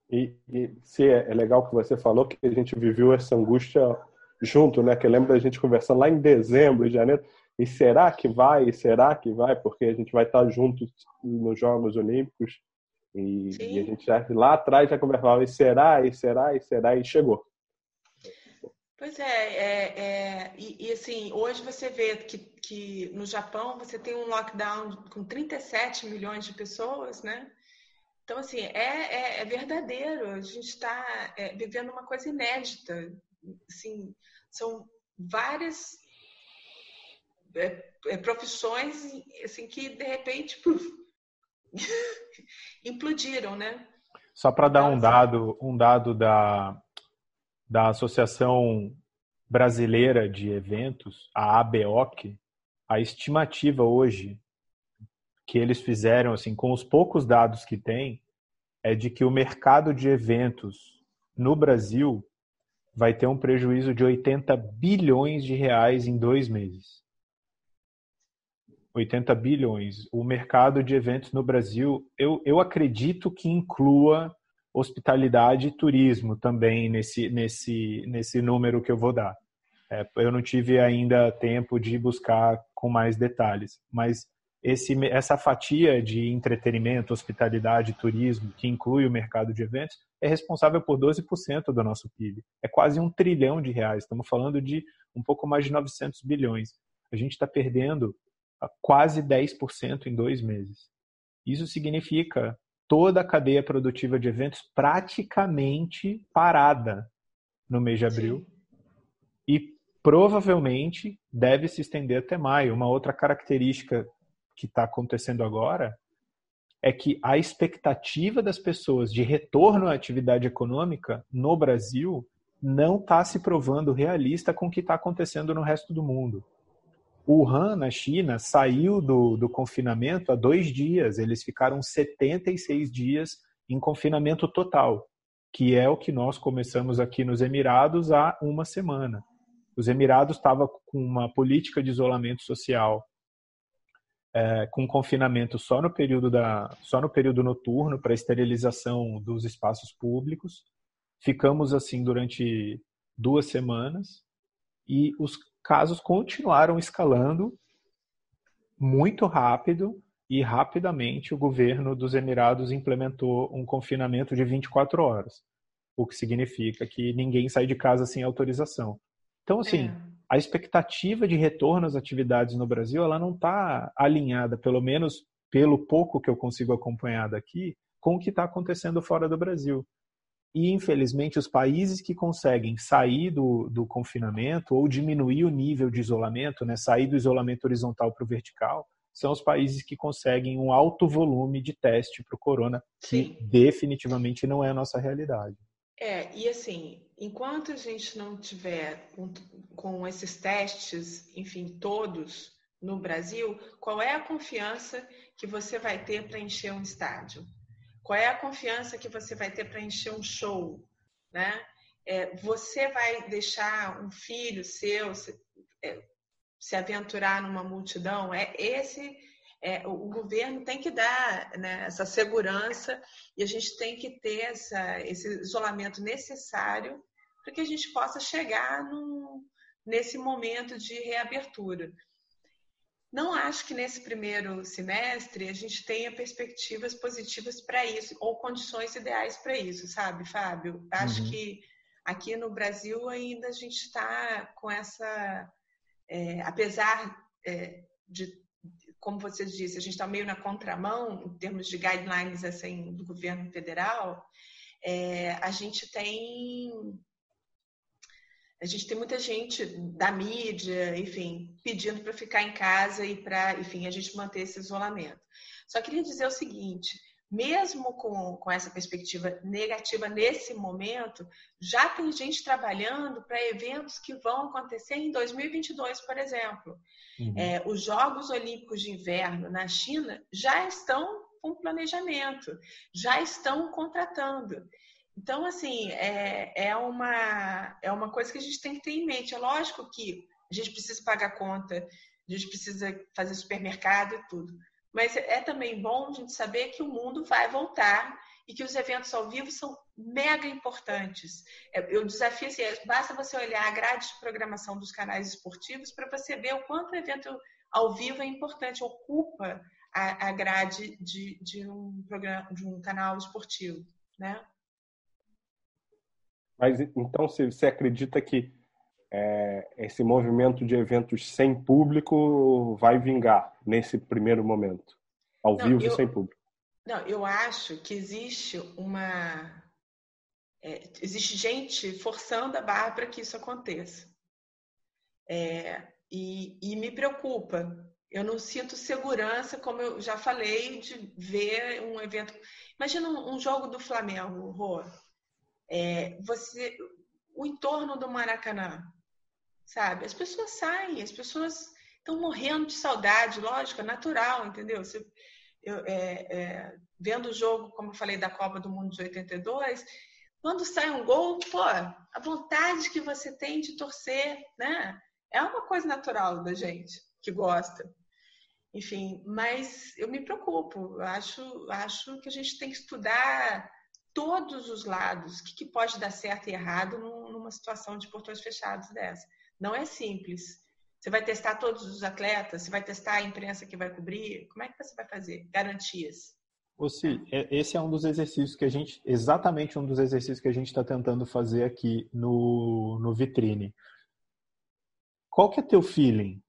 E, e se é, é legal que você falou que a gente viveu essa angústia junto, né? Que lembra a gente conversando lá em dezembro, janeiro. E será que vai? E será que vai? Porque a gente vai estar juntos nos Jogos Olímpicos. E, e a gente já, lá atrás já conversava, e será, e será, e será, e chegou. Pois é, é, é e, e, assim, hoje você vê que, que no Japão você tem um lockdown com 37 milhões de pessoas, né? Então, assim, é, é, é verdadeiro. A gente está é, vivendo uma coisa inédita assim, são várias é, é, profissões assim que de repente puf, implodiram, né? Só para dar um dado, um dado da, da Associação Brasileira de Eventos, a ABOC, a estimativa hoje que eles fizeram, assim, com os poucos dados que tem, é de que o mercado de eventos no Brasil vai ter um prejuízo de 80 bilhões de reais em dois meses. 80 bilhões. O mercado de eventos no Brasil, eu, eu acredito que inclua hospitalidade e turismo também nesse, nesse, nesse número que eu vou dar. É, eu não tive ainda tempo de buscar com mais detalhes, mas esse, essa fatia de entretenimento, hospitalidade, turismo, que inclui o mercado de eventos, é responsável por 12% do nosso PIB. É quase um trilhão de reais. Estamos falando de um pouco mais de 900 bilhões. A gente está perdendo quase 10% em dois meses. Isso significa toda a cadeia produtiva de eventos praticamente parada no mês de abril. Sim. E provavelmente deve se estender até maio. Uma outra característica que está acontecendo agora é que a expectativa das pessoas de retorno à atividade econômica no Brasil não está se provando realista com o que está acontecendo no resto do mundo. Wuhan, na China, saiu do, do confinamento há dois dias. Eles ficaram 76 dias em confinamento total, que é o que nós começamos aqui nos Emirados há uma semana. Os Emirados estavam com uma política de isolamento social é, com confinamento só no período da só no período noturno para esterilização dos espaços públicos. Ficamos assim durante duas semanas e os casos continuaram escalando muito rápido e rapidamente o governo dos Emirados implementou um confinamento de 24 horas, o que significa que ninguém sai de casa sem autorização. Então, assim, é a expectativa de retorno às atividades no Brasil ela não está alinhada, pelo menos pelo pouco que eu consigo acompanhar daqui, com o que está acontecendo fora do Brasil. E, infelizmente, os países que conseguem sair do, do confinamento ou diminuir o nível de isolamento, né, sair do isolamento horizontal para o vertical, são os países que conseguem um alto volume de teste para o corona, que Sim. definitivamente não é a nossa realidade. É, e assim, enquanto a gente não tiver com, com esses testes, enfim, todos no Brasil, qual é a confiança que você vai ter para encher um estádio? Qual é a confiança que você vai ter para encher um show? Né? É, você vai deixar um filho seu se, é, se aventurar numa multidão? É esse é, o governo tem que dar né, essa segurança e a gente tem que ter essa, esse isolamento necessário para que a gente possa chegar nesse momento de reabertura. Não acho que nesse primeiro semestre a gente tenha perspectivas positivas para isso, ou condições ideais para isso, sabe, Fábio? Acho uhum. que aqui no Brasil ainda a gente está com essa. É, apesar é, de como você disse, a gente está meio na contramão em termos de guidelines assim, do governo federal, é, a gente tem a gente tem muita gente da mídia, enfim, pedindo para ficar em casa e para, enfim, a gente manter esse isolamento. Só queria dizer o seguinte: mesmo com, com essa perspectiva negativa nesse momento, já tem gente trabalhando para eventos que vão acontecer em 2022, por exemplo. Uhum. É, os Jogos Olímpicos de Inverno na China já estão com planejamento, já estão contratando. Então, assim, é, é, uma, é uma coisa que a gente tem que ter em mente. É lógico que a gente precisa pagar conta, a gente precisa fazer supermercado e tudo. Mas é também bom a gente saber que o mundo vai voltar e que os eventos ao vivo são mega importantes. É, eu desafio assim, basta você olhar a grade de programação dos canais esportivos para você ver o quanto o evento ao vivo é importante, ocupa a, a grade de, de, um programa, de um canal esportivo, né? Mas então você acredita que é, esse movimento de eventos sem público vai vingar nesse primeiro momento, ao não, vivo eu, sem público? Não, eu acho que existe uma. É, existe gente forçando a barra para que isso aconteça. É, e, e, me preocupa. Eu não sinto segurança, como eu já falei, de ver um evento. Imagina um, um jogo do Flamengo, Rô. É, você, o entorno do Maracanã sabe? As pessoas saem, as pessoas estão morrendo de saudade, lógico, é natural, entendeu? Você, eu, é, é, vendo o jogo, como eu falei, da Copa do Mundo de 82, quando sai um gol, pô, a vontade que você tem de torcer, né? É uma coisa natural da gente que gosta. Enfim, mas eu me preocupo. Eu acho, acho que a gente tem que estudar todos os lados, o que, que pode dar certo e errado numa situação de portões fechados dessa. Não é simples. Você vai testar todos os atletas? Você vai testar a imprensa que vai cobrir? Como é que você vai fazer? Garantias. Você, é, esse é um dos exercícios que a gente, exatamente um dos exercícios que a gente está tentando fazer aqui no, no Vitrine. Qual que é teu feeling?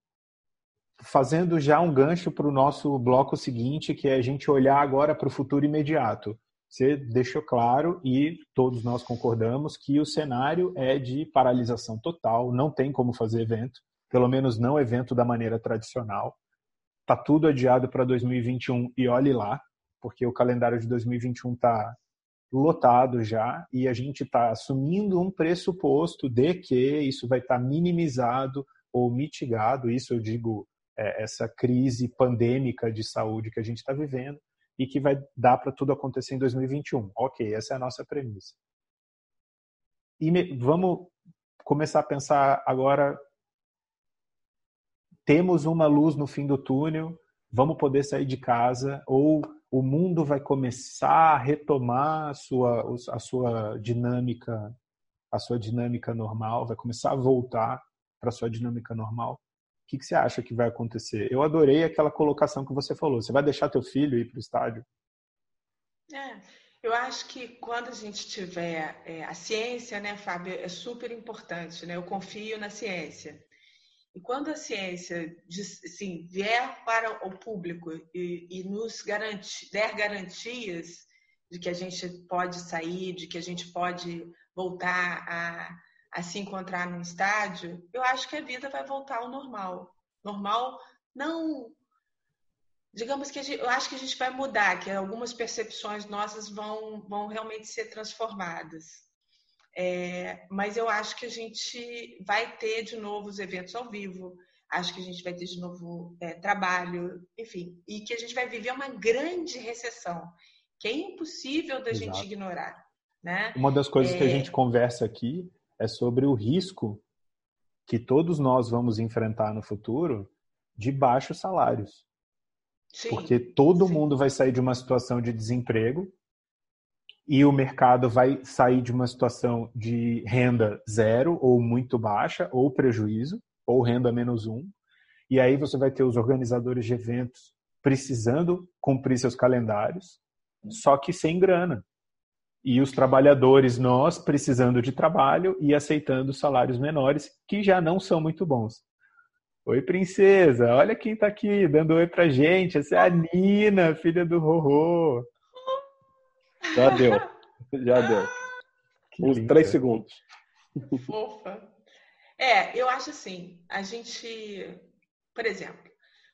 Fazendo já um gancho para o nosso bloco seguinte, que é a gente olhar agora para o futuro imediato. Você deixou claro e todos nós concordamos que o cenário é de paralisação total, não tem como fazer evento, pelo menos não evento da maneira tradicional. Tá tudo adiado para 2021 e olhe lá, porque o calendário de 2021 está lotado já e a gente está assumindo um pressuposto de que isso vai estar tá minimizado ou mitigado. Isso eu digo é, essa crise pandêmica de saúde que a gente está vivendo e que vai dar para tudo acontecer em 2021. Ok, essa é a nossa premissa. E me, vamos começar a pensar agora. Temos uma luz no fim do túnel, vamos poder sair de casa ou o mundo vai começar a retomar a sua, a sua dinâmica, a sua dinâmica normal, vai começar a voltar para a sua dinâmica normal. O que, que, você acha que vai acontecer? Eu adorei aquela colocação que você falou. Você vai deixar teu filho ir para o estádio? É, eu acho que quando a gente tiver é, a ciência, né, Fábio, é super importante. Né? Eu confio na ciência. E quando a ciência assim, vier para o público e, e nos garantir, der garantias de que a gente pode sair, de que a gente pode voltar a, a se encontrar num estádio, eu acho que a vida vai voltar ao normal. Normal, não. Digamos que gente, eu acho que a gente vai mudar, que algumas percepções nossas vão, vão realmente ser transformadas. É, mas eu acho que a gente vai ter de novo os eventos ao vivo, acho que a gente vai ter de novo é, trabalho, enfim, e que a gente vai viver uma grande recessão, que é impossível da Exato. gente ignorar. Né? Uma das coisas é... que a é. gente conversa aqui é sobre o risco que todos nós vamos enfrentar no futuro de baixos salários. Sim, Porque todo sim. mundo vai sair de uma situação de desemprego e o mercado vai sair de uma situação de renda zero ou muito baixa, ou prejuízo, ou renda menos um. E aí você vai ter os organizadores de eventos precisando cumprir seus calendários, só que sem grana. E os trabalhadores, nós, precisando de trabalho e aceitando salários menores, que já não são muito bons. Oi, princesa, olha quem está aqui dando oi pra gente. Essa é a Nina, filha do Rorô. Já deu. Já deu. Uns três segundos. Fofa. É, eu acho assim, a gente, por exemplo,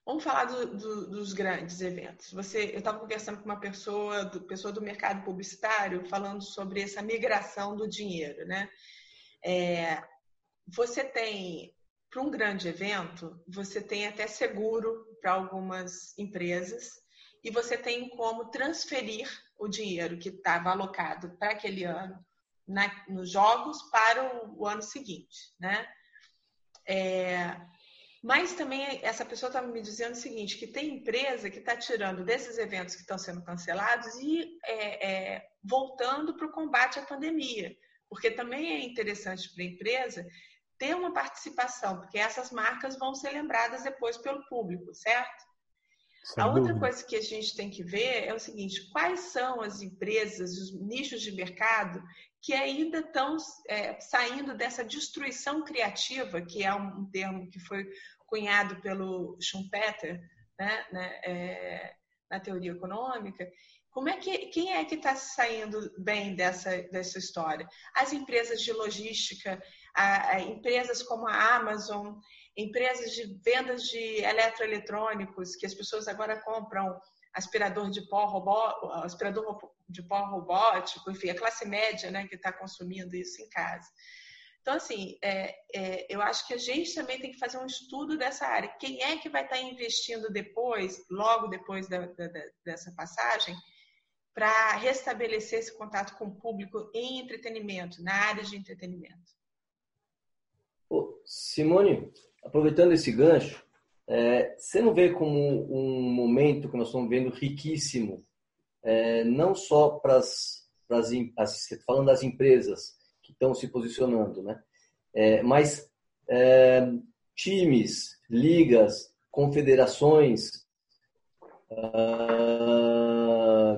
vamos falar do, do, dos grandes eventos. Você, eu estava conversando com uma pessoa do, pessoa do mercado publicitário falando sobre essa migração do dinheiro, né? É, você tem para um grande evento, você tem até seguro para algumas empresas e você tem como transferir o dinheiro que estava alocado para aquele ano na, nos jogos para o, o ano seguinte, né? É, mas também essa pessoa estava me dizendo o seguinte, que tem empresa que está tirando desses eventos que estão sendo cancelados e é, é, voltando para o combate à pandemia. Porque também é interessante para a empresa ter uma participação, porque essas marcas vão ser lembradas depois pelo público, certo? Sem a outra dúvida. coisa que a gente tem que ver é o seguinte: quais são as empresas, os nichos de mercado que ainda estão é, saindo dessa destruição criativa, que é um termo que foi cunhado pelo Schumpeter né, né, é, na teoria econômica. Como é que quem é que está saindo bem dessa, dessa história? As empresas de logística, a, a, empresas como a Amazon, empresas de vendas de eletroeletrônicos, que as pessoas agora compram aspirador de pó, robô, aspirador de pó robótico, enfim, a classe média né, que está consumindo isso em casa. Então, assim, é, é, eu acho que a gente também tem que fazer um estudo dessa área. Quem é que vai estar tá investindo depois, logo depois da, da, dessa passagem, para restabelecer esse contato com o público em entretenimento, na área de entretenimento? Simone, aproveitando esse gancho, é, você não vê como um momento que nós estamos vendo riquíssimo, é, não só para as as, falando das empresas que estão se posicionando, né? É, mas é, times, ligas, confederações, uh,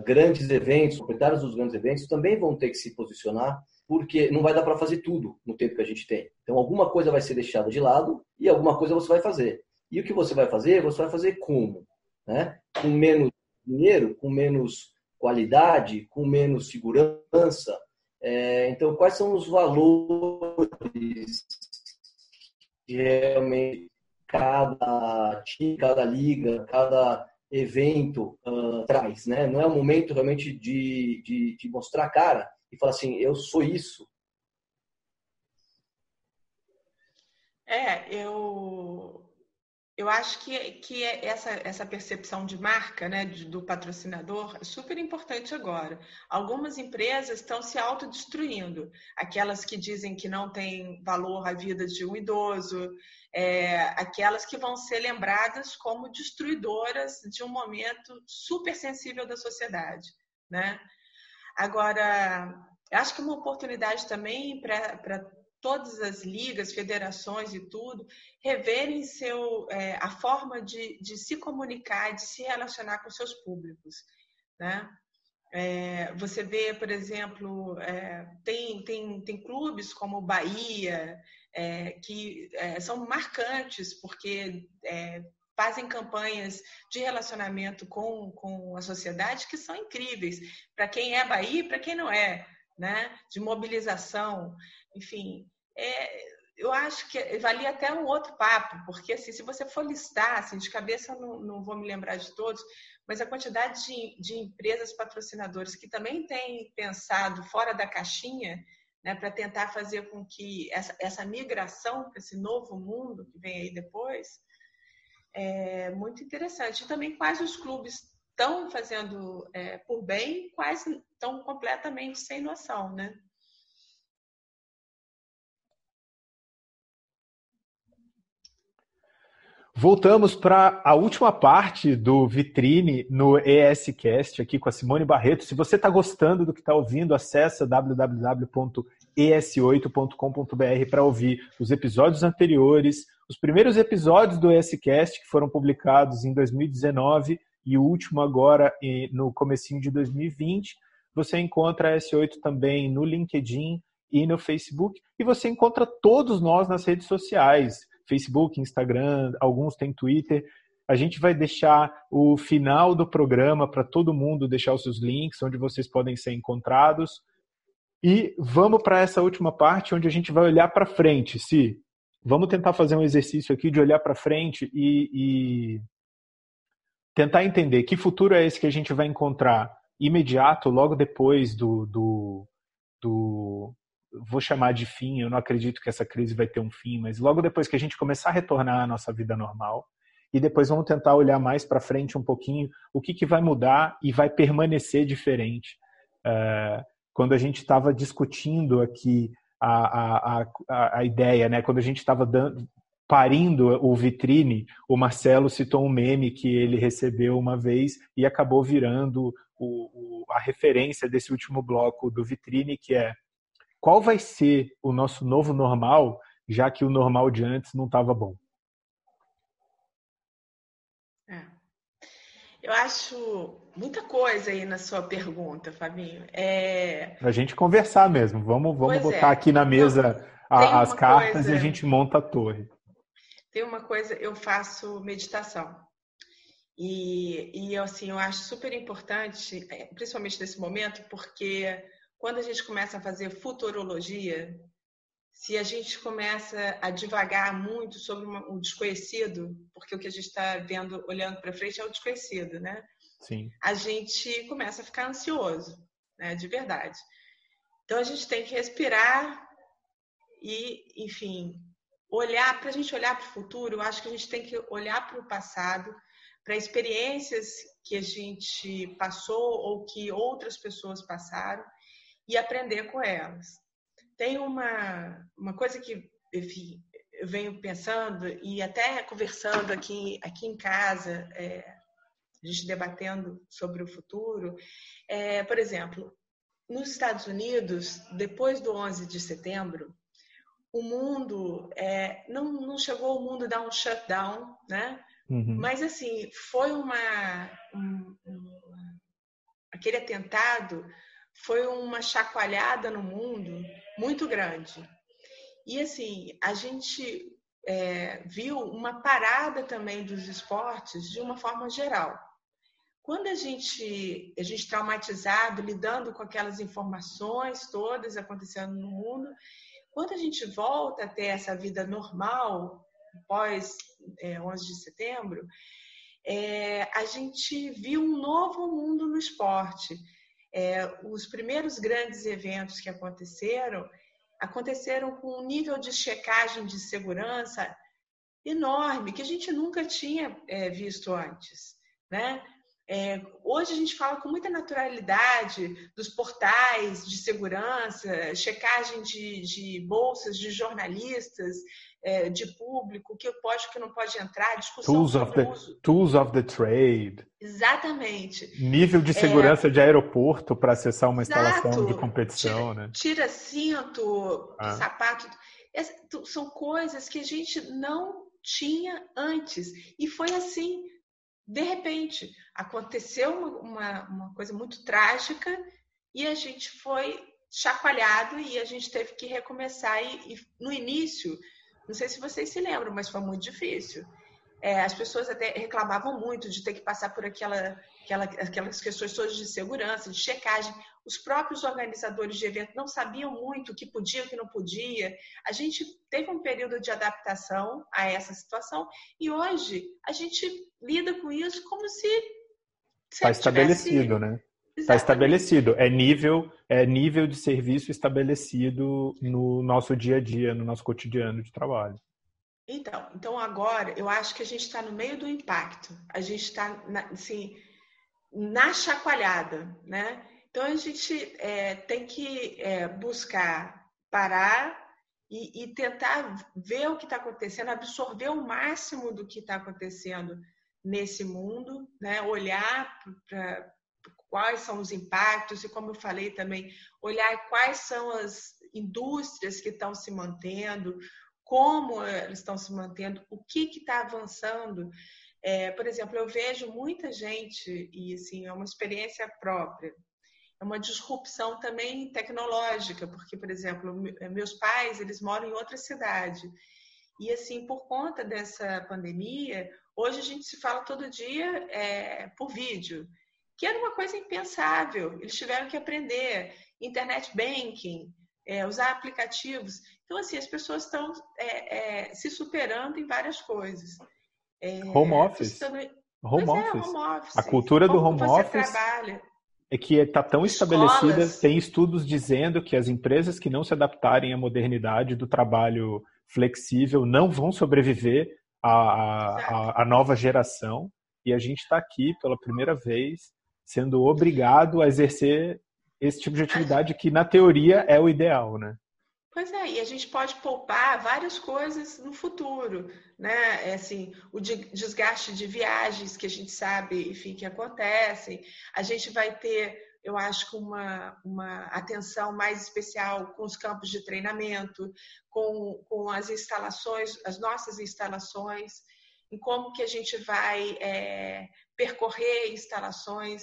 grandes eventos, proprietários dos grandes eventos também vão ter que se posicionar, porque não vai dar para fazer tudo no tempo que a gente tem. Então, alguma coisa vai ser deixada de lado e alguma coisa você vai fazer. E o que você vai fazer? Você vai fazer como? Né? Com menos dinheiro, com menos qualidade, com menos segurança. É, então, quais são os valores que realmente cada time, cada liga, cada evento uh, traz, né? Não é o momento realmente de, de, de mostrar a cara e falar assim, eu sou isso. É, eu eu acho que, que é essa, essa percepção de marca, né, do patrocinador, é super importante agora. Algumas empresas estão se autodestruindo. Aquelas que dizem que não tem valor a vida de um idoso, é, aquelas que vão ser lembradas como destruidoras de um momento super sensível da sociedade. Né? Agora, acho que uma oportunidade também para todas as ligas, federações e tudo, reverem seu, é, a forma de, de se comunicar, de se relacionar com seus públicos. Né? É, você vê, por exemplo, é, tem, tem, tem clubes como Bahia, é, que é, são marcantes, porque é, fazem campanhas de relacionamento com, com a sociedade que são incríveis, para quem é Bahia e para quem não é, né? de mobilização, enfim é, eu acho que valia até um outro papo, porque assim, se você for listar, assim, de cabeça não, não vou me lembrar de todos, mas a quantidade de, de empresas patrocinadoras que também têm pensado fora da caixinha, né, para tentar fazer com que essa, essa migração para esse novo mundo que vem aí depois, é muito interessante. E também quais os clubes estão fazendo é, por bem, quais estão completamente sem noção, né? Voltamos para a última parte do Vitrine no ESCast, aqui com a Simone Barreto. Se você está gostando do que está ouvindo, acessa www.es8.com.br para ouvir os episódios anteriores, os primeiros episódios do ESCast que foram publicados em 2019 e o último agora no comecinho de 2020. Você encontra a S8 também no LinkedIn e no Facebook e você encontra todos nós nas redes sociais Facebook, Instagram, alguns têm Twitter. A gente vai deixar o final do programa para todo mundo deixar os seus links, onde vocês podem ser encontrados. E vamos para essa última parte, onde a gente vai olhar para frente. Se vamos tentar fazer um exercício aqui de olhar para frente e, e tentar entender que futuro é esse que a gente vai encontrar imediato, logo depois do, do, do vou chamar de fim, eu não acredito que essa crise vai ter um fim, mas logo depois que a gente começar a retornar à nossa vida normal, e depois vamos tentar olhar mais para frente um pouquinho o que, que vai mudar e vai permanecer diferente. Uh, quando a gente estava discutindo aqui a, a, a, a, ideia, né? quando a gente estava parindo o vitrine, o Marcelo citou um meme que ele recebeu uma vez e acabou virando o, o, a referência desse último bloco do vitrine, que é qual vai ser o nosso novo normal, já que o normal de antes não estava bom? É. Eu acho muita coisa aí na sua pergunta, Fabinho. É... Para a gente conversar mesmo. Vamos, vamos botar é. aqui na mesa a, as cartas coisa... e a gente monta a torre. Tem uma coisa, eu faço meditação. E, e assim, eu acho super importante, é, principalmente nesse momento, porque quando a gente começa a fazer futurologia, se a gente começa a divagar muito sobre o desconhecido, porque o que a gente está vendo, olhando para frente, é o desconhecido, né? Sim. A gente começa a ficar ansioso, né? De verdade. Então a gente tem que respirar e, enfim, olhar para a gente olhar para o futuro. Eu acho que a gente tem que olhar para o passado, para experiências que a gente passou ou que outras pessoas passaram e aprender com elas. Tem uma, uma coisa que, enfim, eu venho pensando e até conversando aqui, aqui em casa, é, a gente debatendo sobre o futuro. É, por exemplo, nos Estados Unidos, depois do 11 de setembro, o mundo é, não, não chegou o mundo a dar um shutdown, né? Uhum. Mas assim foi uma um, um, aquele atentado foi uma chacoalhada no mundo muito grande. E assim a gente é, viu uma parada também dos esportes de uma forma geral. Quando a gente a gente traumatizado lidando com aquelas informações todas acontecendo no mundo, quando a gente volta a ter essa vida normal, pós é, 11 de setembro, é, a gente viu um novo mundo no esporte. É, os primeiros grandes eventos que aconteceram, aconteceram com um nível de checagem de segurança enorme, que a gente nunca tinha é, visto antes. Né? É, hoje a gente fala com muita naturalidade dos portais de segurança, checagem de, de bolsas de jornalistas, é, de público, o que pode, o que não pode entrar, discussão tools of the, uso. Tools of the trade. Exatamente. Nível de segurança é, de aeroporto para acessar uma instalação exato. de competição, tira, né? Tira cinto, ah. sapato. São coisas que a gente não tinha antes. E foi assim de repente, aconteceu uma, uma, uma, coisa muito trágica e a gente foi chacoalhado e a gente teve que recomeçar. E, e no início, não sei se vocês se lembram, mas foi muito difícil. É, as pessoas até reclamavam muito de ter que passar por aquela, aquela, aquelas questões todas de segurança, de checagem. Os próprios organizadores de evento não sabiam muito o que podia, o que não podia. A gente teve um período de adaptação a essa situação e hoje a gente lida com isso como se está estabelecido, né? Está estabelecido. É nível, é nível de serviço estabelecido no nosso dia a dia, no nosso cotidiano de trabalho. Então, então agora eu acho que a gente está no meio do impacto. A gente está assim na chacoalhada, né? Então a gente é, tem que é, buscar parar e, e, tentar ver o que está acontecendo, absorver o máximo do que está acontecendo nesse mundo, né? Olhar para quais são os impactos e, como eu falei também, olhar quais são as indústrias que estão se mantendo, como eles estão se mantendo, o que está avançando. É, por exemplo, eu vejo muita gente, e assim, é uma experiência própria, é uma disrupção também tecnológica, porque, por exemplo, meus pais, eles moram em outra cidade. E, assim, por conta dessa pandemia, hoje a gente se fala todo dia é, por vídeo, que era uma coisa impensável. Eles tiveram que aprender internet banking, é, usar aplicativos. Então, assim, as pessoas estão é, é, se superando em várias coisas. É, home office. Estando... Home, é, office. home, office. A cultura Como do home office trabalha? é que está tão Escolas. estabelecida. Tem estudos dizendo que as empresas que não se adaptarem à modernidade do trabalho flexível não vão sobreviver à, à, à nova geração. E a gente está aqui pela primeira vez sendo obrigado a exercer esse tipo de atividade que, na teoria, é o ideal, né? Pois é, e a gente pode poupar várias coisas no futuro, né? É assim, o desgaste de viagens que a gente sabe, enfim, que acontecem. A gente vai ter, eu acho, uma, uma atenção mais especial com os campos de treinamento, com, com as instalações, as nossas instalações, em como que a gente vai é, percorrer instalações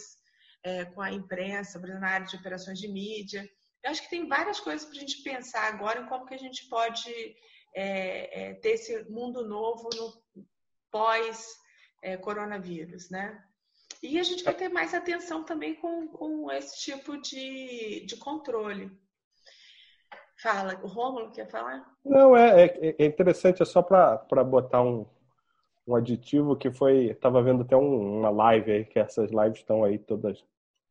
é, com a imprensa, na área de operações de mídia. Eu acho que tem várias coisas para a gente pensar agora em como que a gente pode é, é, ter esse mundo novo no pós-coronavírus, né? E a gente vai ter mais atenção também com, com esse tipo de, de controle. Fala, o Rômulo quer falar? Não, é, é, é interessante, é só para botar um, um aditivo que foi. Estava vendo até um, uma live aí, que essas lives estão aí todas.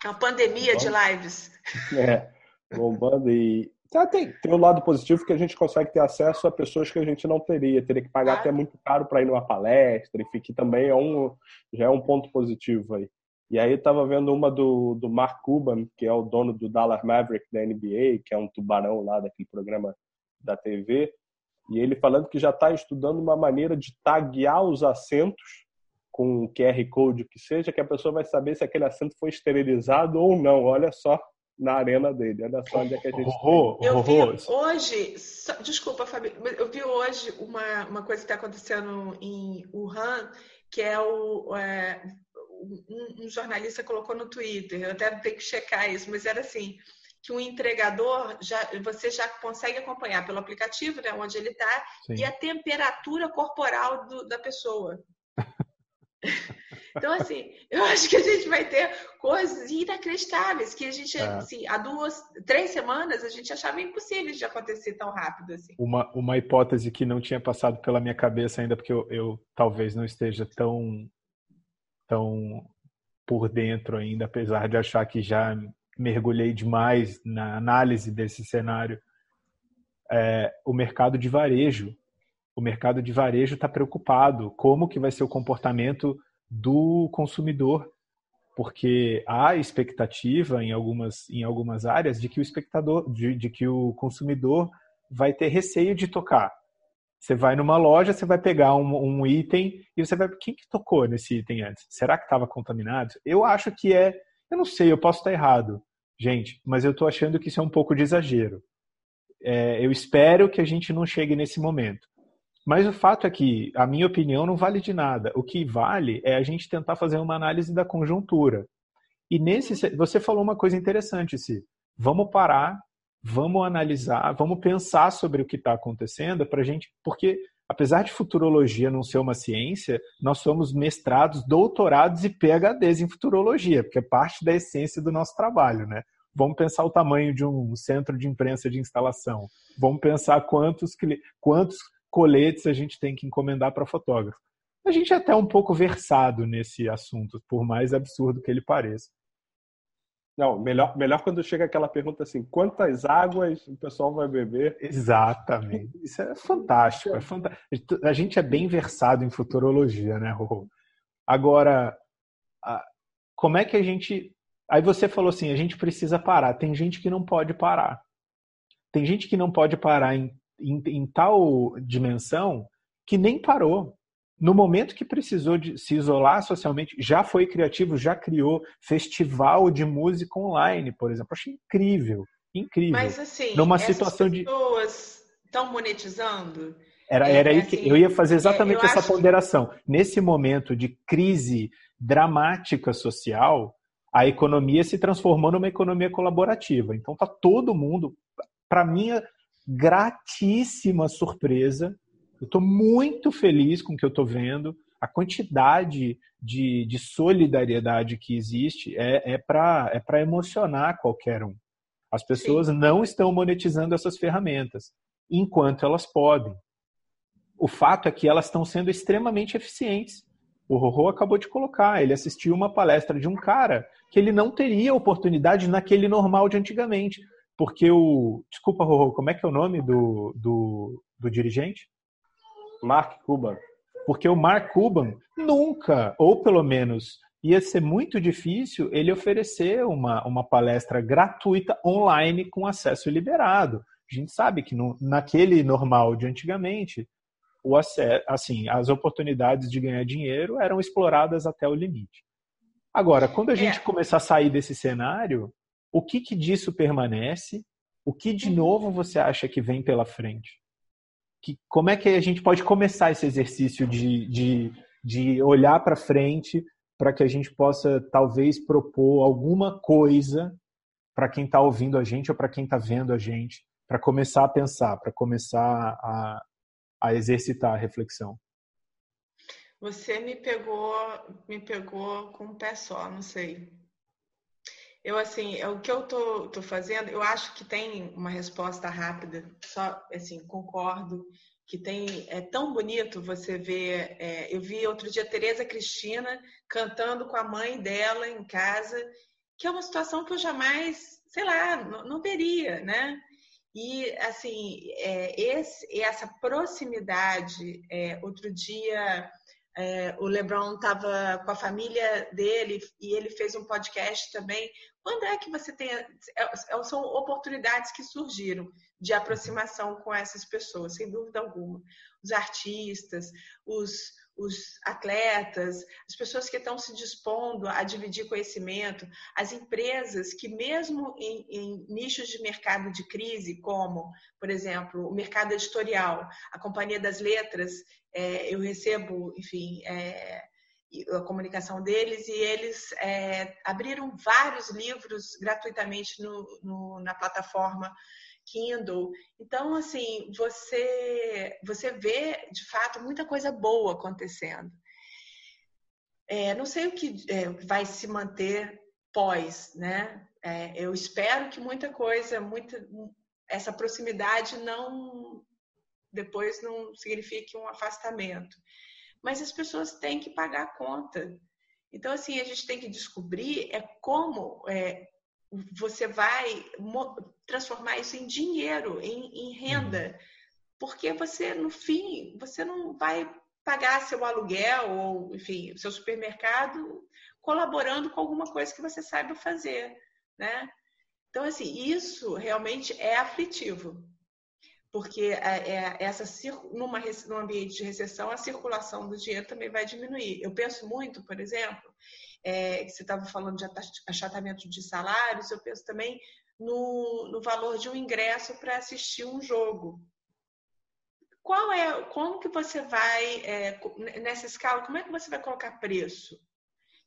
É uma pandemia de lives. É, bombando e. Ah, tem, tem um lado positivo que a gente consegue ter acesso a pessoas que a gente não teria, teria que pagar até muito caro para ir numa palestra, enfim, que também é um, já é um ponto positivo aí. E aí estava vendo uma do, do Mark Cuban, que é o dono do Dallas Maverick da NBA, que é um tubarão lá daquele programa da TV, e ele falando que já está estudando uma maneira de taguear os assentos com um QR Code que seja, que a pessoa vai saber se aquele assento foi esterilizado ou não. Olha só na arena dele. Olha só onde é que a gente. Oh, oh, eu vi hoje, desculpa, Fabi, eu vi hoje uma, uma coisa que está acontecendo em Wuhan, que é o. É, um, um, jornalista colocou no Twitter, eu até tenho que checar isso, mas era assim. Que um entregador já você já consegue acompanhar pelo aplicativo, né, onde ele está, e a temperatura corporal do, da pessoa. Então, assim, eu acho que a gente vai ter coisas inacreditáveis que a gente, é. assim, há duas, três semanas a gente achava impossível de acontecer tão rápido assim. Uma, uma hipótese que não tinha passado pela minha cabeça ainda, porque eu, eu talvez não esteja tão, tão por dentro ainda, apesar de achar que já mergulhei demais na análise desse cenário, é, o mercado de varejo. O mercado de varejo está preocupado como que vai ser o comportamento do consumidor, porque há expectativa em algumas, em algumas áreas de que o espectador, de, de que o consumidor vai ter receio de tocar. Você vai numa loja, você vai pegar um, um, item e você vai. Quem que tocou nesse item antes? Será que estava contaminado? Eu acho que é. Eu não sei, eu posso estar errado, gente, mas eu estou achando que isso é um pouco de exagero. É, eu espero que a gente não chegue nesse momento. Mas o fato é que a minha opinião não vale de nada. O que vale é a gente tentar fazer uma análise da conjuntura. E nesse, você falou uma coisa interessante, Si. Vamos parar, vamos analisar, vamos pensar sobre o que está acontecendo para a gente, porque apesar de futurologia não ser uma ciência, nós somos mestrados, doutorados e PhDs em futurologia, porque é parte da essência do nosso trabalho, né? Vamos pensar o tamanho de um centro de imprensa de instalação. Vamos pensar quantos, quantos coletes a gente tem que encomendar para fotógrafo. A gente é até um pouco versado nesse assunto, por mais absurdo que ele pareça. Não, melhor, melhor quando chega aquela pergunta assim: quantas águas o pessoal vai beber? Exatamente. Isso é fantástico. É fantástico. A gente é bem versado em futurologia, né, Rô? Agora, como é que a gente. Aí você falou assim: a gente precisa parar. Tem gente que não pode parar. Tem gente que não pode parar em em, em tal dimensão que nem parou. No momento que precisou de se isolar socialmente, já foi criativo, já criou festival de música online, por exemplo. Achei incrível, incrível. Mas assim, numa situação de pessoas estão monetizando. Era, é, era é, aí que assim, eu ia fazer exatamente é, essa ponderação. Que... Nesse momento de crise dramática social, a economia se transformou numa economia colaborativa. Então tá todo mundo, para mim, gratíssima surpresa. Eu estou muito feliz com o que eu estou vendo. A quantidade de, de solidariedade que existe é, é para é emocionar qualquer um. As pessoas Sim. não estão monetizando essas ferramentas enquanto elas podem. O fato é que elas estão sendo extremamente eficientes. O Rorô acabou de colocar, ele assistiu uma palestra de um cara que ele não teria oportunidade naquele normal de antigamente. Porque o. Desculpa, Rorô, como é que é o nome do, do, do dirigente? Mark Cuban. Porque o Mark Cuban nunca, ou pelo menos ia ser muito difícil ele oferecer uma, uma palestra gratuita online com acesso liberado. A gente sabe que no, naquele normal de antigamente, o acesso, assim, as oportunidades de ganhar dinheiro eram exploradas até o limite. Agora, quando a gente é. começar a sair desse cenário, o que, que disso permanece? O que de uhum. novo você acha que vem pela frente? Que, como é que a gente pode começar esse exercício de, de, de olhar para frente para que a gente possa talvez propor alguma coisa para quem está ouvindo a gente ou para quem está vendo a gente, para começar a pensar, para começar a, a exercitar a reflexão? Você me pegou, me pegou com um pé só, não sei. Eu, assim, é o que eu tô, tô fazendo, eu acho que tem uma resposta rápida, só, assim, concordo que tem, é tão bonito você ver, é, eu vi outro dia Tereza Cristina cantando com a mãe dela em casa, que é uma situação que eu jamais, sei lá, não, não veria, né? E, assim, é, esse, essa proximidade, é, outro dia é, o LeBron estava com a família dele e ele fez um podcast também. Quando é que você tem. É, é, são oportunidades que surgiram de aproximação com essas pessoas, sem dúvida alguma. Os artistas, os, os atletas, as pessoas que estão se dispondo a dividir conhecimento, as empresas que, mesmo em, em, nichos de mercado de crise, como, por exemplo, o mercado editorial, a Companhia das Letras, é, eu recebo, enfim, é, a comunicação deles e eles é, abriram vários livros gratuitamente no, no, na plataforma Kindle. Então, assim, você, você vê, de fato, muita coisa boa acontecendo. É, não sei o que é, vai se manter pós, né? É, eu espero que muita coisa, muita, essa proximidade não depois não signifique um afastamento. Mas as pessoas têm que pagar a conta. Então, assim, a gente tem que descobrir é como é, você vai transformar isso em dinheiro, em, em renda, uhum. porque você, no fim, você não vai pagar seu aluguel ou, enfim, seu supermercado colaborando com alguma coisa que você saiba fazer, né? Então, assim, isso realmente é aflitivo, porque é, é, essa numa num ambiente de recessão a circulação do dinheiro também vai diminuir. Eu penso muito, por exemplo, é, você estava falando de achatamento de salários, eu penso também no, no valor de um ingresso para assistir um jogo. Qual é, como que você vai, é, nessa escala, como é que você vai colocar preço?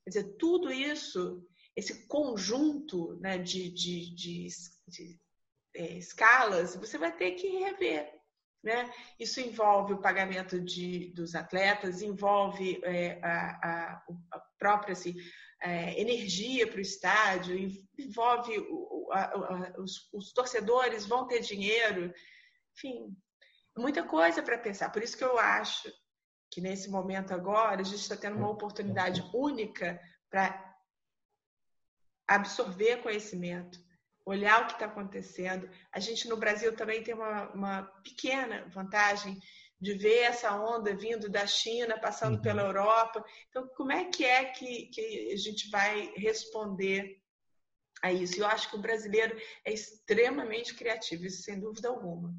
Quer dizer, tudo isso, esse conjunto né, de, de, de, de é, escalas, você vai ter que rever. Né? Isso envolve o pagamento de, dos atletas, envolve é, a, a, a, própria assim, é, energia para o estádio, envolve o, a, os, os, torcedores vão ter dinheiro, enfim, muita coisa para pensar. Por isso que eu acho que nesse momento agora a gente está tendo uma oportunidade única para absorver conhecimento, olhar o que está acontecendo. A gente no Brasil também tem uma, uma, pequena vantagem de ver essa onda vindo da China, passando uhum. pela Europa. Então, como é que é que, que a gente vai responder a isso? Eu acho que o brasileiro é extremamente criativo, isso sem dúvida alguma.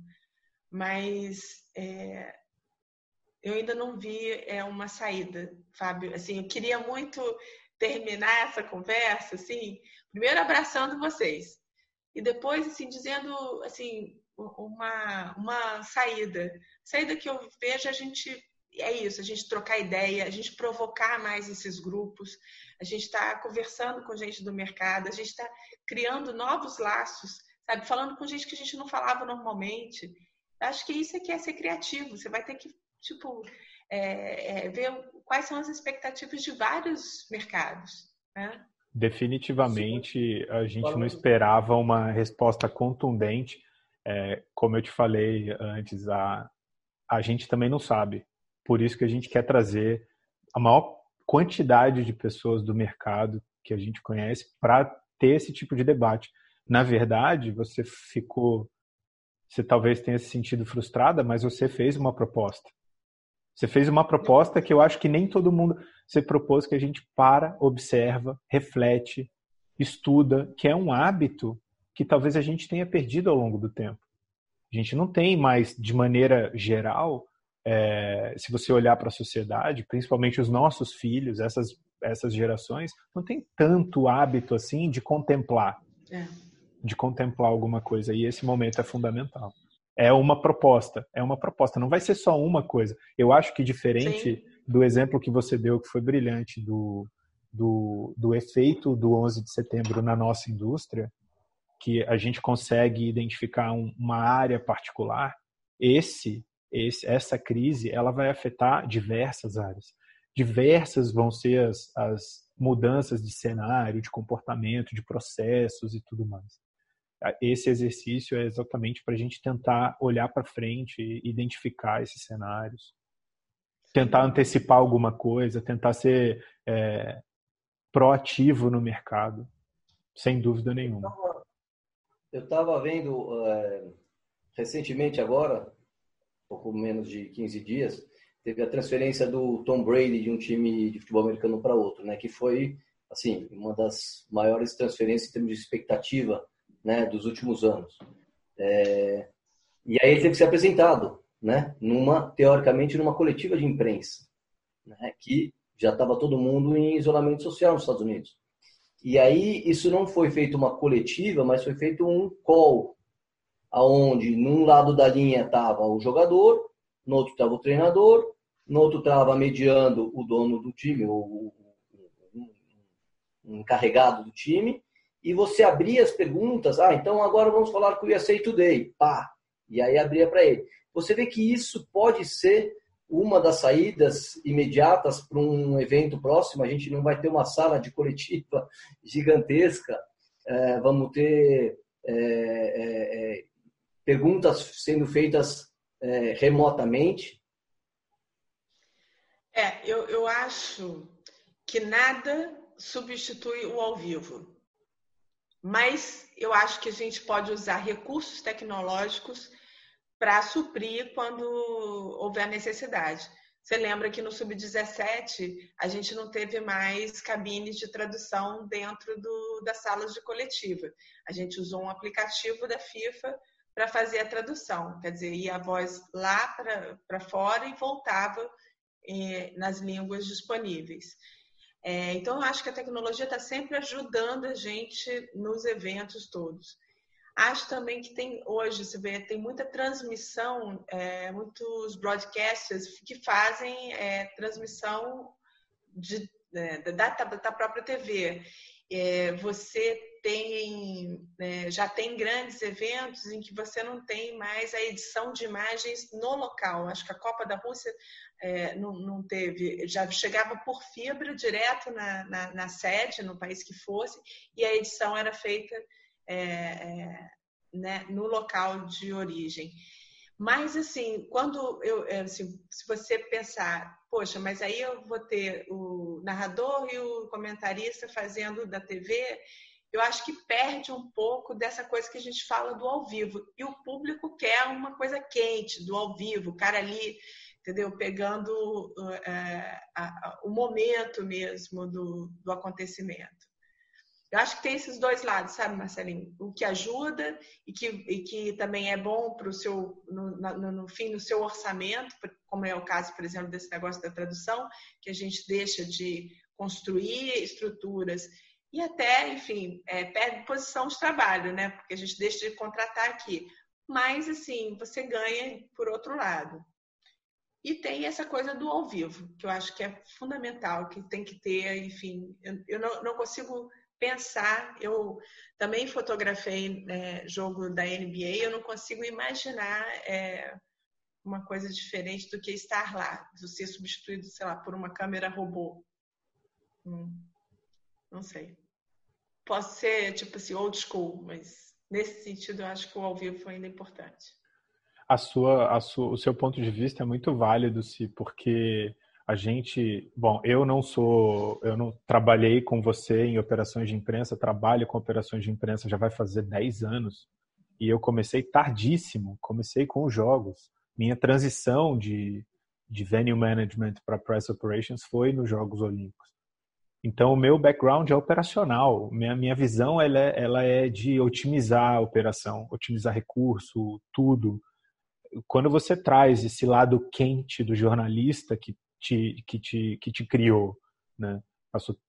Mas é, eu ainda não vi é, uma saída, Fábio. Assim, eu queria muito terminar essa conversa, assim, primeiro abraçando vocês, e depois assim dizendo assim uma, uma saída. Saída que eu vejo a gente é isso, a gente trocar ideia, a gente provocar mais esses grupos, a gente está conversando com gente do mercado, a gente está criando novos laços, sabe? Falando com gente que a gente não falava normalmente. Acho que isso é que é ser criativo. Você vai ter que, tipo, é, é, ver quais são as expectativas de vários mercados, né? Definitivamente, a gente não esperava uma resposta contundente. É, como eu te falei antes, a, a gente também não sabe. Por isso que a gente quer trazer a maior quantidade de pessoas do mercado que a gente conhece para ter esse tipo de debate. Na verdade, você ficou, você talvez tenha se sentido frustrada, mas você fez uma proposta. Você fez uma proposta que eu acho que nem todo mundo. Você propôs que a gente para, observa, reflete, estuda, que é um hábito que talvez a gente tenha perdido ao longo do tempo. A gente não tem mais, de maneira geral, é, se você olhar para a sociedade, principalmente os nossos filhos, essas, essas gerações, não tem tanto hábito assim de contemplar. É. De contemplar alguma coisa. E esse momento é fundamental é uma proposta, é uma proposta, não vai ser só uma coisa. Eu acho que diferente Sim. Do exemplo que você deu, que foi brilhante, do, do, do efeito do 11 de setembro na nossa indústria, que a gente consegue identificar um, uma área particular, esse, esse, essa crise, ela vai afetar diversas áreas. Diversas vão ser as, as mudanças de cenário, de comportamento, de processos e tudo mais esse exercício é exatamente para a gente tentar olhar para frente e identificar esses cenários, tentar antecipar alguma coisa, tentar ser é, proativo no mercado, sem dúvida nenhuma. Eu estava vendo é, recentemente agora, pouco menos de 15 dias, teve a transferência do Tom Brady de um time de futebol americano para outro, né? Que foi assim uma das maiores transferências em termos de expectativa né, dos últimos anos. É, e aí ele teve que ser apresentado, né, numa, teoricamente, numa coletiva de imprensa. né, que já estava todo mundo em isolamento social nos Estados Unidos. E aí isso não foi feito uma coletiva, mas foi feito um call, aonde num lado da linha estava o jogador, no outro estava o treinador, no outro estava mediando o dono do time, o, um encarregado do time, e você abria as perguntas, ah, então agora vamos falar com o USA Today, pá, e aí abria para ele. Você vê que isso pode ser uma das saídas imediatas para um evento próximo. A gente não vai ter uma sala de coletiva gigantesca, é, vamos ter é, é, é perguntas sendo feitas é, remotamente. É, eu, eu acho que nada substitui o ao vivo. Mas eu acho que a gente pode usar recursos tecnológicos para suprir quando houver necessidade. Você lembra que no Sub-17 a gente não teve mais cabines de tradução dentro do, das salas de coletiva. A gente usou um aplicativo da FIFA para fazer a tradução. Quer dizer, ia a voz lá para fora e voltava eh, nas línguas disponíveis. É, então, eu acho que a tecnologia está sempre ajudando a gente nos eventos todos. Acho também que tem hoje, se vê, tem muita transmissão, é, muitos broadcasters que fazem é, transmissão de, é, da, da, própria TV. É, você tem, é, já tem grandes eventos em que você não tem mais a edição de imagens no local. Acho que a Copa da Rússia é, não, não, teve, já chegava por fibra direto na, na, na, sede, no país que fosse, e a edição era feita é, é, né, no local de origem. Mas, assim, quando eu, é, assim, se você pensar, poxa, mas aí eu vou ter o narrador e o comentarista fazendo da TV, eu acho que perde um pouco dessa coisa que a gente fala do ao vivo. E o público quer uma coisa quente, do ao vivo, o cara ali, entendeu? Pegando uh, uh, uh, o momento mesmo do, do acontecimento. Eu acho que tem esses dois lados, sabe, Marcelinho? O que ajuda e que, e que também é bom para o seu, no, no, no, fim, no seu orçamento, como é o caso, por exemplo, desse negócio da tradução, que a gente deixa de construir estruturas e até, enfim, é, perde posição de trabalho, né? Porque a gente deixa de contratar aqui. Mas, assim, você ganha por outro lado. E tem essa coisa do ao vivo, que eu acho que é fundamental, que tem que ter, enfim, eu, eu não, não consigo pensar. Eu também fotografei né, jogo da NBA, eu não consigo imaginar é, uma coisa diferente do que estar lá, de ser substituído, sei lá, por uma câmera robô. Hum, não sei. Posso ser, tipo assim, old school, mas nesse sentido eu acho que o ao vivo foi ainda importante. A sua, a sua, o seu ponto de vista é muito válido, se porque a gente, bom, eu não sou, eu não trabalhei com você em operações de imprensa, trabalho com operações de imprensa já vai fazer 10 anos. E eu comecei tardíssimo, comecei com os jogos. Minha transição de, de venue management para press operations foi nos Jogos Olímpicos. Então, o meu background é operacional. Minha, minha visão ela é, ela é de otimizar a operação, otimizar recurso, tudo. Quando você traz esse lado quente do jornalista que te, que te, que te criou, né?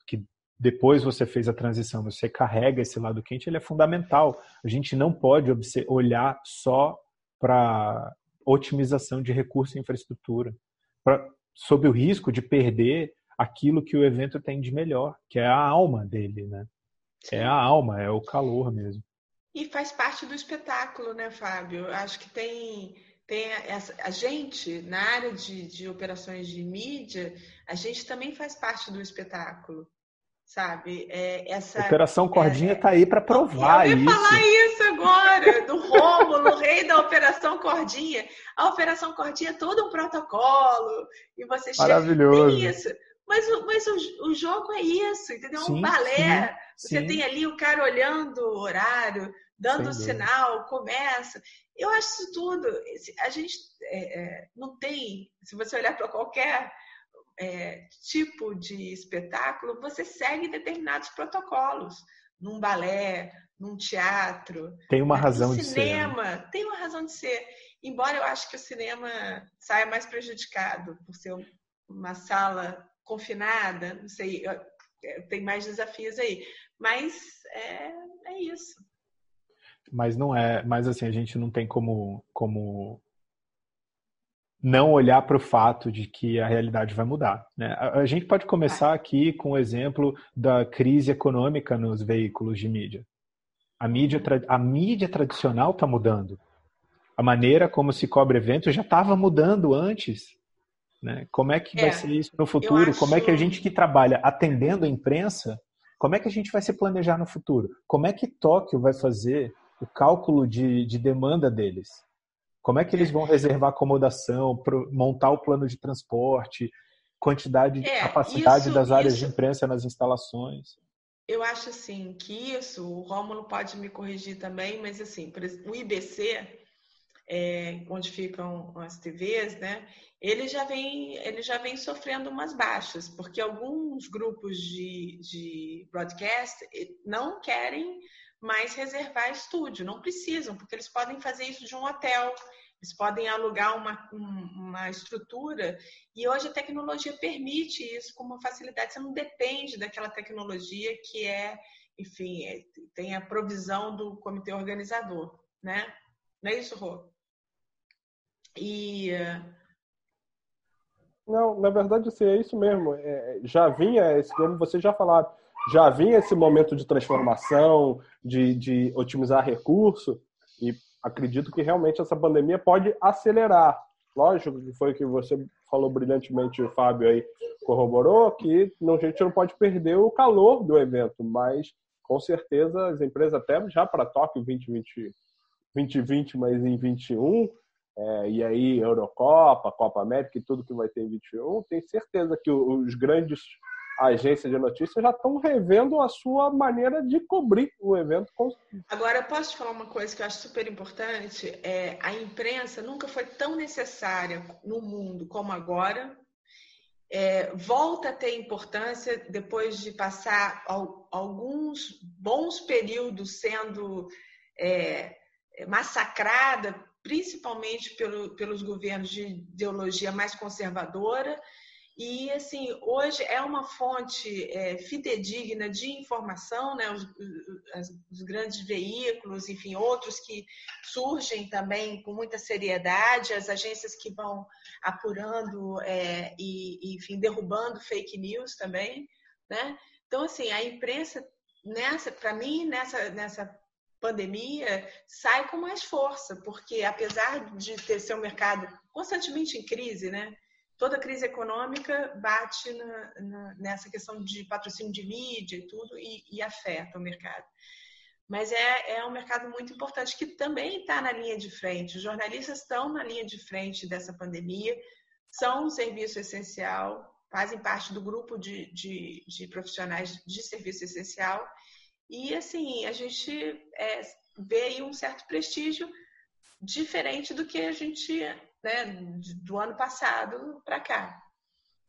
que depois você fez a transição, você carrega esse lado quente, ele é fundamental. A gente não pode olhar só para otimização de recurso e infraestrutura, pra, sob o risco de perder aquilo que o evento tem de melhor, que é a alma dele, né? É a alma, é o calor mesmo. E faz parte do espetáculo, né, Fábio? Acho que tem tem essa, a gente, na área de, de operações de mídia, a gente também faz parte do espetáculo, sabe? É, essa, Operação Cordinha está é, aí para provar eu ia isso. falar isso agora, do Rômulo, rei da Operação Cordinha. A Operação Cordinha é todo um protocolo, e você Maravilhoso. chega... isso. Mas, mas o, o jogo é isso, entendeu? Sim, um balé. Sim, você sim. tem ali o cara olhando o horário, dando sinal, começa. Eu acho isso tudo. A gente é, é, não tem, se você olhar para qualquer é, tipo de espetáculo, você segue determinados protocolos. Num balé, num teatro. Tem uma razão de cinema, ser. Né? Tem uma razão de ser. Embora eu acho que o cinema saia mais prejudicado por ser uma sala confinada, não sei, tem mais desafios aí. Mas é, é isso. Mas não é, mas assim, a gente não tem como, como não olhar para o fato de que a realidade vai mudar. Né? A, a gente pode começar aqui com o exemplo da crise econômica nos veículos de mídia. A mídia, a mídia tradicional está mudando. A maneira como se cobre eventos já estava mudando antes. Né? Como é que vai é, ser isso no futuro? Acho... Como é que a gente que trabalha atendendo a imprensa, como é que a gente vai se planejar no futuro? Como é que Tóquio vai fazer o cálculo de, de demanda deles? Como é que eles vão reservar acomodação, montar o plano de transporte, quantidade, é, capacidade isso, das áreas isso, de imprensa nas instalações? Eu acho assim que isso, o Rômulo pode me corrigir também, mas assim, o IBC, é, onde ficam as TVs, né? Ele já vem, ele já vem sofrendo umas baixas, porque alguns grupos de, de broadcast eh, não querem mais reservar estúdio, não precisam, porque eles podem fazer isso de um hotel, eles podem alugar uma, uma estrutura e hoje a tecnologia permite isso com uma facilidade. Você não depende daquela tecnologia que é, enfim, é, tem a provisão do comitê organizador, né? Não é isso, Rô? E não, na verdade, assim, é isso mesmo. É, já vinha, como vocês já falaram, já vinha esse momento de transformação, de, de otimizar recurso, e acredito que realmente essa pandemia pode acelerar. Lógico que foi o que você falou brilhantemente, o Fábio aí corroborou, que a gente não pode perder o calor do evento, mas com certeza as empresas, até já para Tóquio 2020, 2020, mas em 21, é, e aí Eurocopa, Copa América e tudo que vai ter em 21, tenho certeza que os grandes agências de notícias já estão revendo a sua maneira de cobrir o evento. Agora, posso te falar uma coisa que eu acho super importante? É, a imprensa nunca foi tão necessária no mundo como agora. É, volta a ter importância depois de passar alguns bons períodos sendo é, massacrada, principalmente pelo, pelos governos de ideologia mais conservadora e, assim, hoje é uma fonte é, fidedigna de informação, né? Os, os, grandes veículos, enfim, outros que surgem também com muita seriedade, as agências que vão apurando é, e, enfim, derrubando fake news também, né? Então, assim, a imprensa, nessa, para mim, nessa, nessa pandemia, sai com mais força, porque apesar de ter seu mercado constantemente em crise, né? Toda crise econômica bate na, na, nessa questão de patrocínio de mídia e tudo e, e afeta o mercado. Mas é, é um mercado muito importante que também está na linha de frente. Os jornalistas estão na linha de frente dessa pandemia, são um serviço essencial, fazem parte do grupo de, de, de profissionais de serviço essencial. E, assim, a gente é, vê aí um certo prestígio diferente do que a gente né, do ano passado para cá.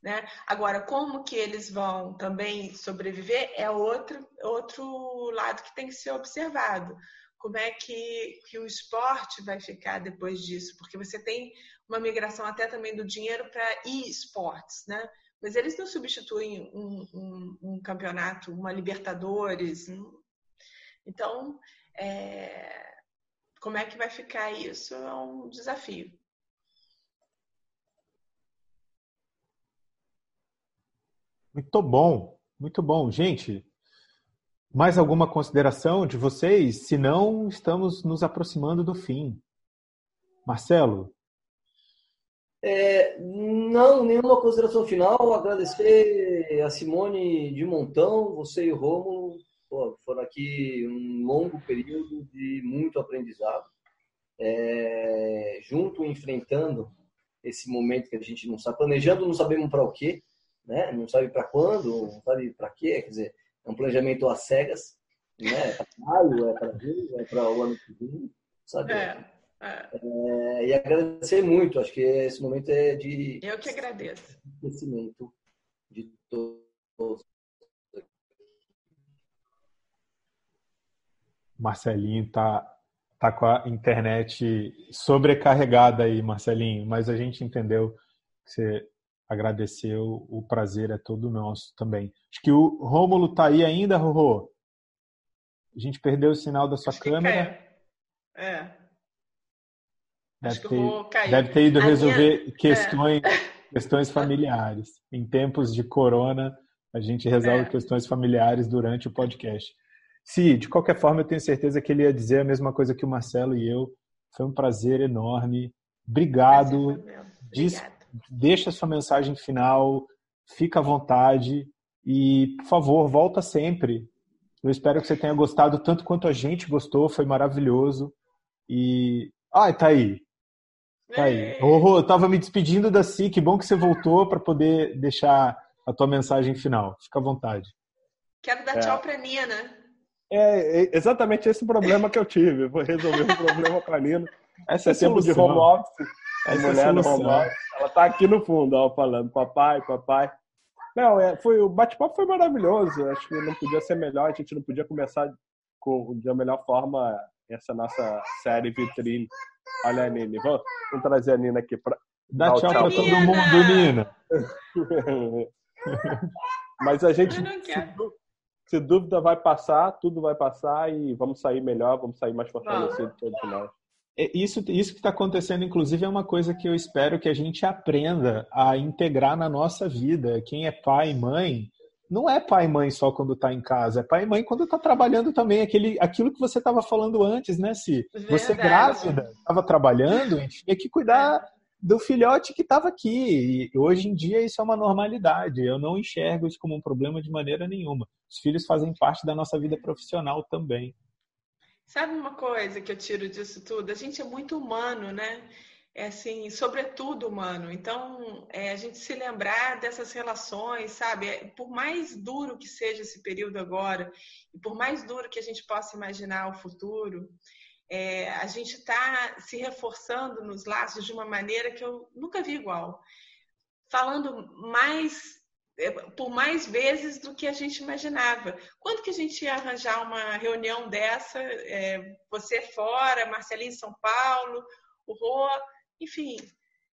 Né? Agora, como que eles vão também sobreviver é outro, outro lado que tem que ser observado. Como é que, que o esporte vai ficar depois disso? Porque você tem uma migração até também do dinheiro para e-sports, né? Mas eles não substituem um, um, um campeonato, uma Libertadores. Então, é, como é que vai ficar isso é um desafio. Muito bom, muito bom. Gente, mais alguma consideração de vocês? Se não, estamos nos aproximando do fim. Marcelo? É, não, nenhuma consideração final. Agradecer a Simone de montão, você e o Romulo. Foram aqui um longo período de muito aprendizado. É, junto, enfrentando esse momento que a gente não sabe, planejando, não sabemos para o quê né? Não sabe para quando, não sabe para quê, quer dizer, é um planejamento às cegas, né? É para maio, é para junho, é para o ano que vem, sabe? É, é. É, e agradecer muito, acho que esse momento é de. Eu que agradeço. Conhecimento de todos. Marcelinho tá tá com a internet sobrecarregada aí, Marcelinho, mas a gente entendeu que você agradecer, o, o prazer é todo nosso também. Acho que o Rômulo tá aí ainda, Rorô? A gente perdeu o sinal da sua Acho câmera. É. Deve ter, deve ter, ido resolver minha... questões, é. questões familiares. Em tempos de corona, a gente resolve é. questões familiares durante o podcast. Se, de qualquer forma, eu tenho certeza que ele ia dizer a mesma coisa que o Marcelo e eu. Foi um prazer enorme. Obrigado. Diz, deixa sua mensagem final, fica à vontade e, por favor, volta sempre. Eu espero que você tenha gostado tanto quanto a gente gostou, foi maravilhoso. E. Ah, tá aí. Tá aí. Oh, eu tava me despedindo da Si, que bom que você voltou para poder deixar a tua mensagem final. Fica à vontade. Quero dar é. tchau pra Nina. É, é exatamente esse problema que eu tive. Vou resolver o problema com a Nina. Essa é tempo de home office. Essa mulher office. Ela tá aqui no fundo, ó, falando papai, papai. Não, é, foi, o bate-papo foi maravilhoso. Acho que não podia ser melhor. A gente não podia começar com, de a melhor forma essa nossa série vitrine. Olha a Nina. Vamos, vamos trazer a Nina aqui para Dá tchau, tchau para todo mundo, Nina. Mas a gente, se, se, dúvida vai passar, tudo vai passar e vamos sair melhor, vamos sair mais fortalecidos todos nós. É, isso, isso que está acontecendo, inclusive, é uma coisa que eu espero que a gente aprenda a integrar na nossa vida. Quem é pai e mãe, não é pai e mãe só quando está em casa, é pai e mãe quando está trabalhando também. Aquele, aquilo que você estava falando antes, né, Si? Você grávida, estava trabalhando e tinha que cuidar do filhote que estava aqui. E hoje em dia isso é uma normalidade. Eu não enxergo isso como um problema de maneira nenhuma. Os filhos fazem parte da nossa vida profissional também. Sabe uma coisa que eu tiro disso tudo? A gente é muito humano, né? É assim, sobretudo humano. Então, é, a gente se lembrar dessas relações, sabe? É, por mais duro que seja esse período agora, e por mais duro que a gente possa imaginar o futuro, é, a gente está se reforçando nos laços de uma maneira que eu nunca vi igual. Falando mais por mais vezes do que a gente imaginava. Quando que a gente ia arranjar uma reunião dessa? É, você fora, Marcelinho em São Paulo, o Rô, enfim,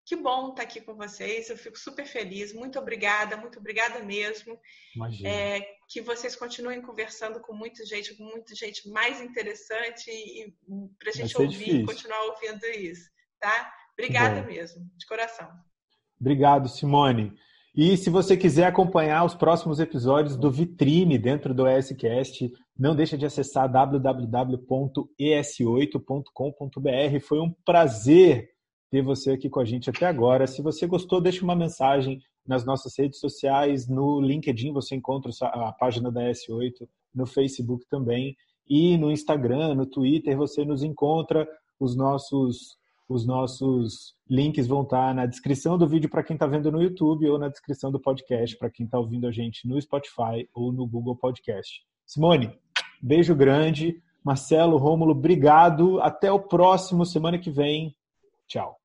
que bom estar aqui com vocês. Eu fico super feliz. Muito obrigada, muito obrigada mesmo. É, que vocês continuem conversando com muita gente, com muita gente mais interessante e, para a gente ouvir e continuar ouvindo isso, tá? Obrigada mesmo, de coração. Obrigado, Simone. E se você quiser acompanhar os próximos episódios do Vitrine dentro do ESCast, não deixa de acessar www.es8.com.br. Foi um prazer ter você aqui com a gente até agora. Se você gostou, deixe uma mensagem nas nossas redes sociais, no LinkedIn você encontra a página da S8, no Facebook também, e no Instagram, no Twitter você nos encontra. Os nossos os nossos links vão estar na descrição do vídeo para quem está vendo no YouTube ou na descrição do podcast para quem está ouvindo a gente no Spotify ou no Google Podcast. Simone, beijo grande. Marcelo, Rômulo, obrigado. Até o próximo semana que vem. Tchau.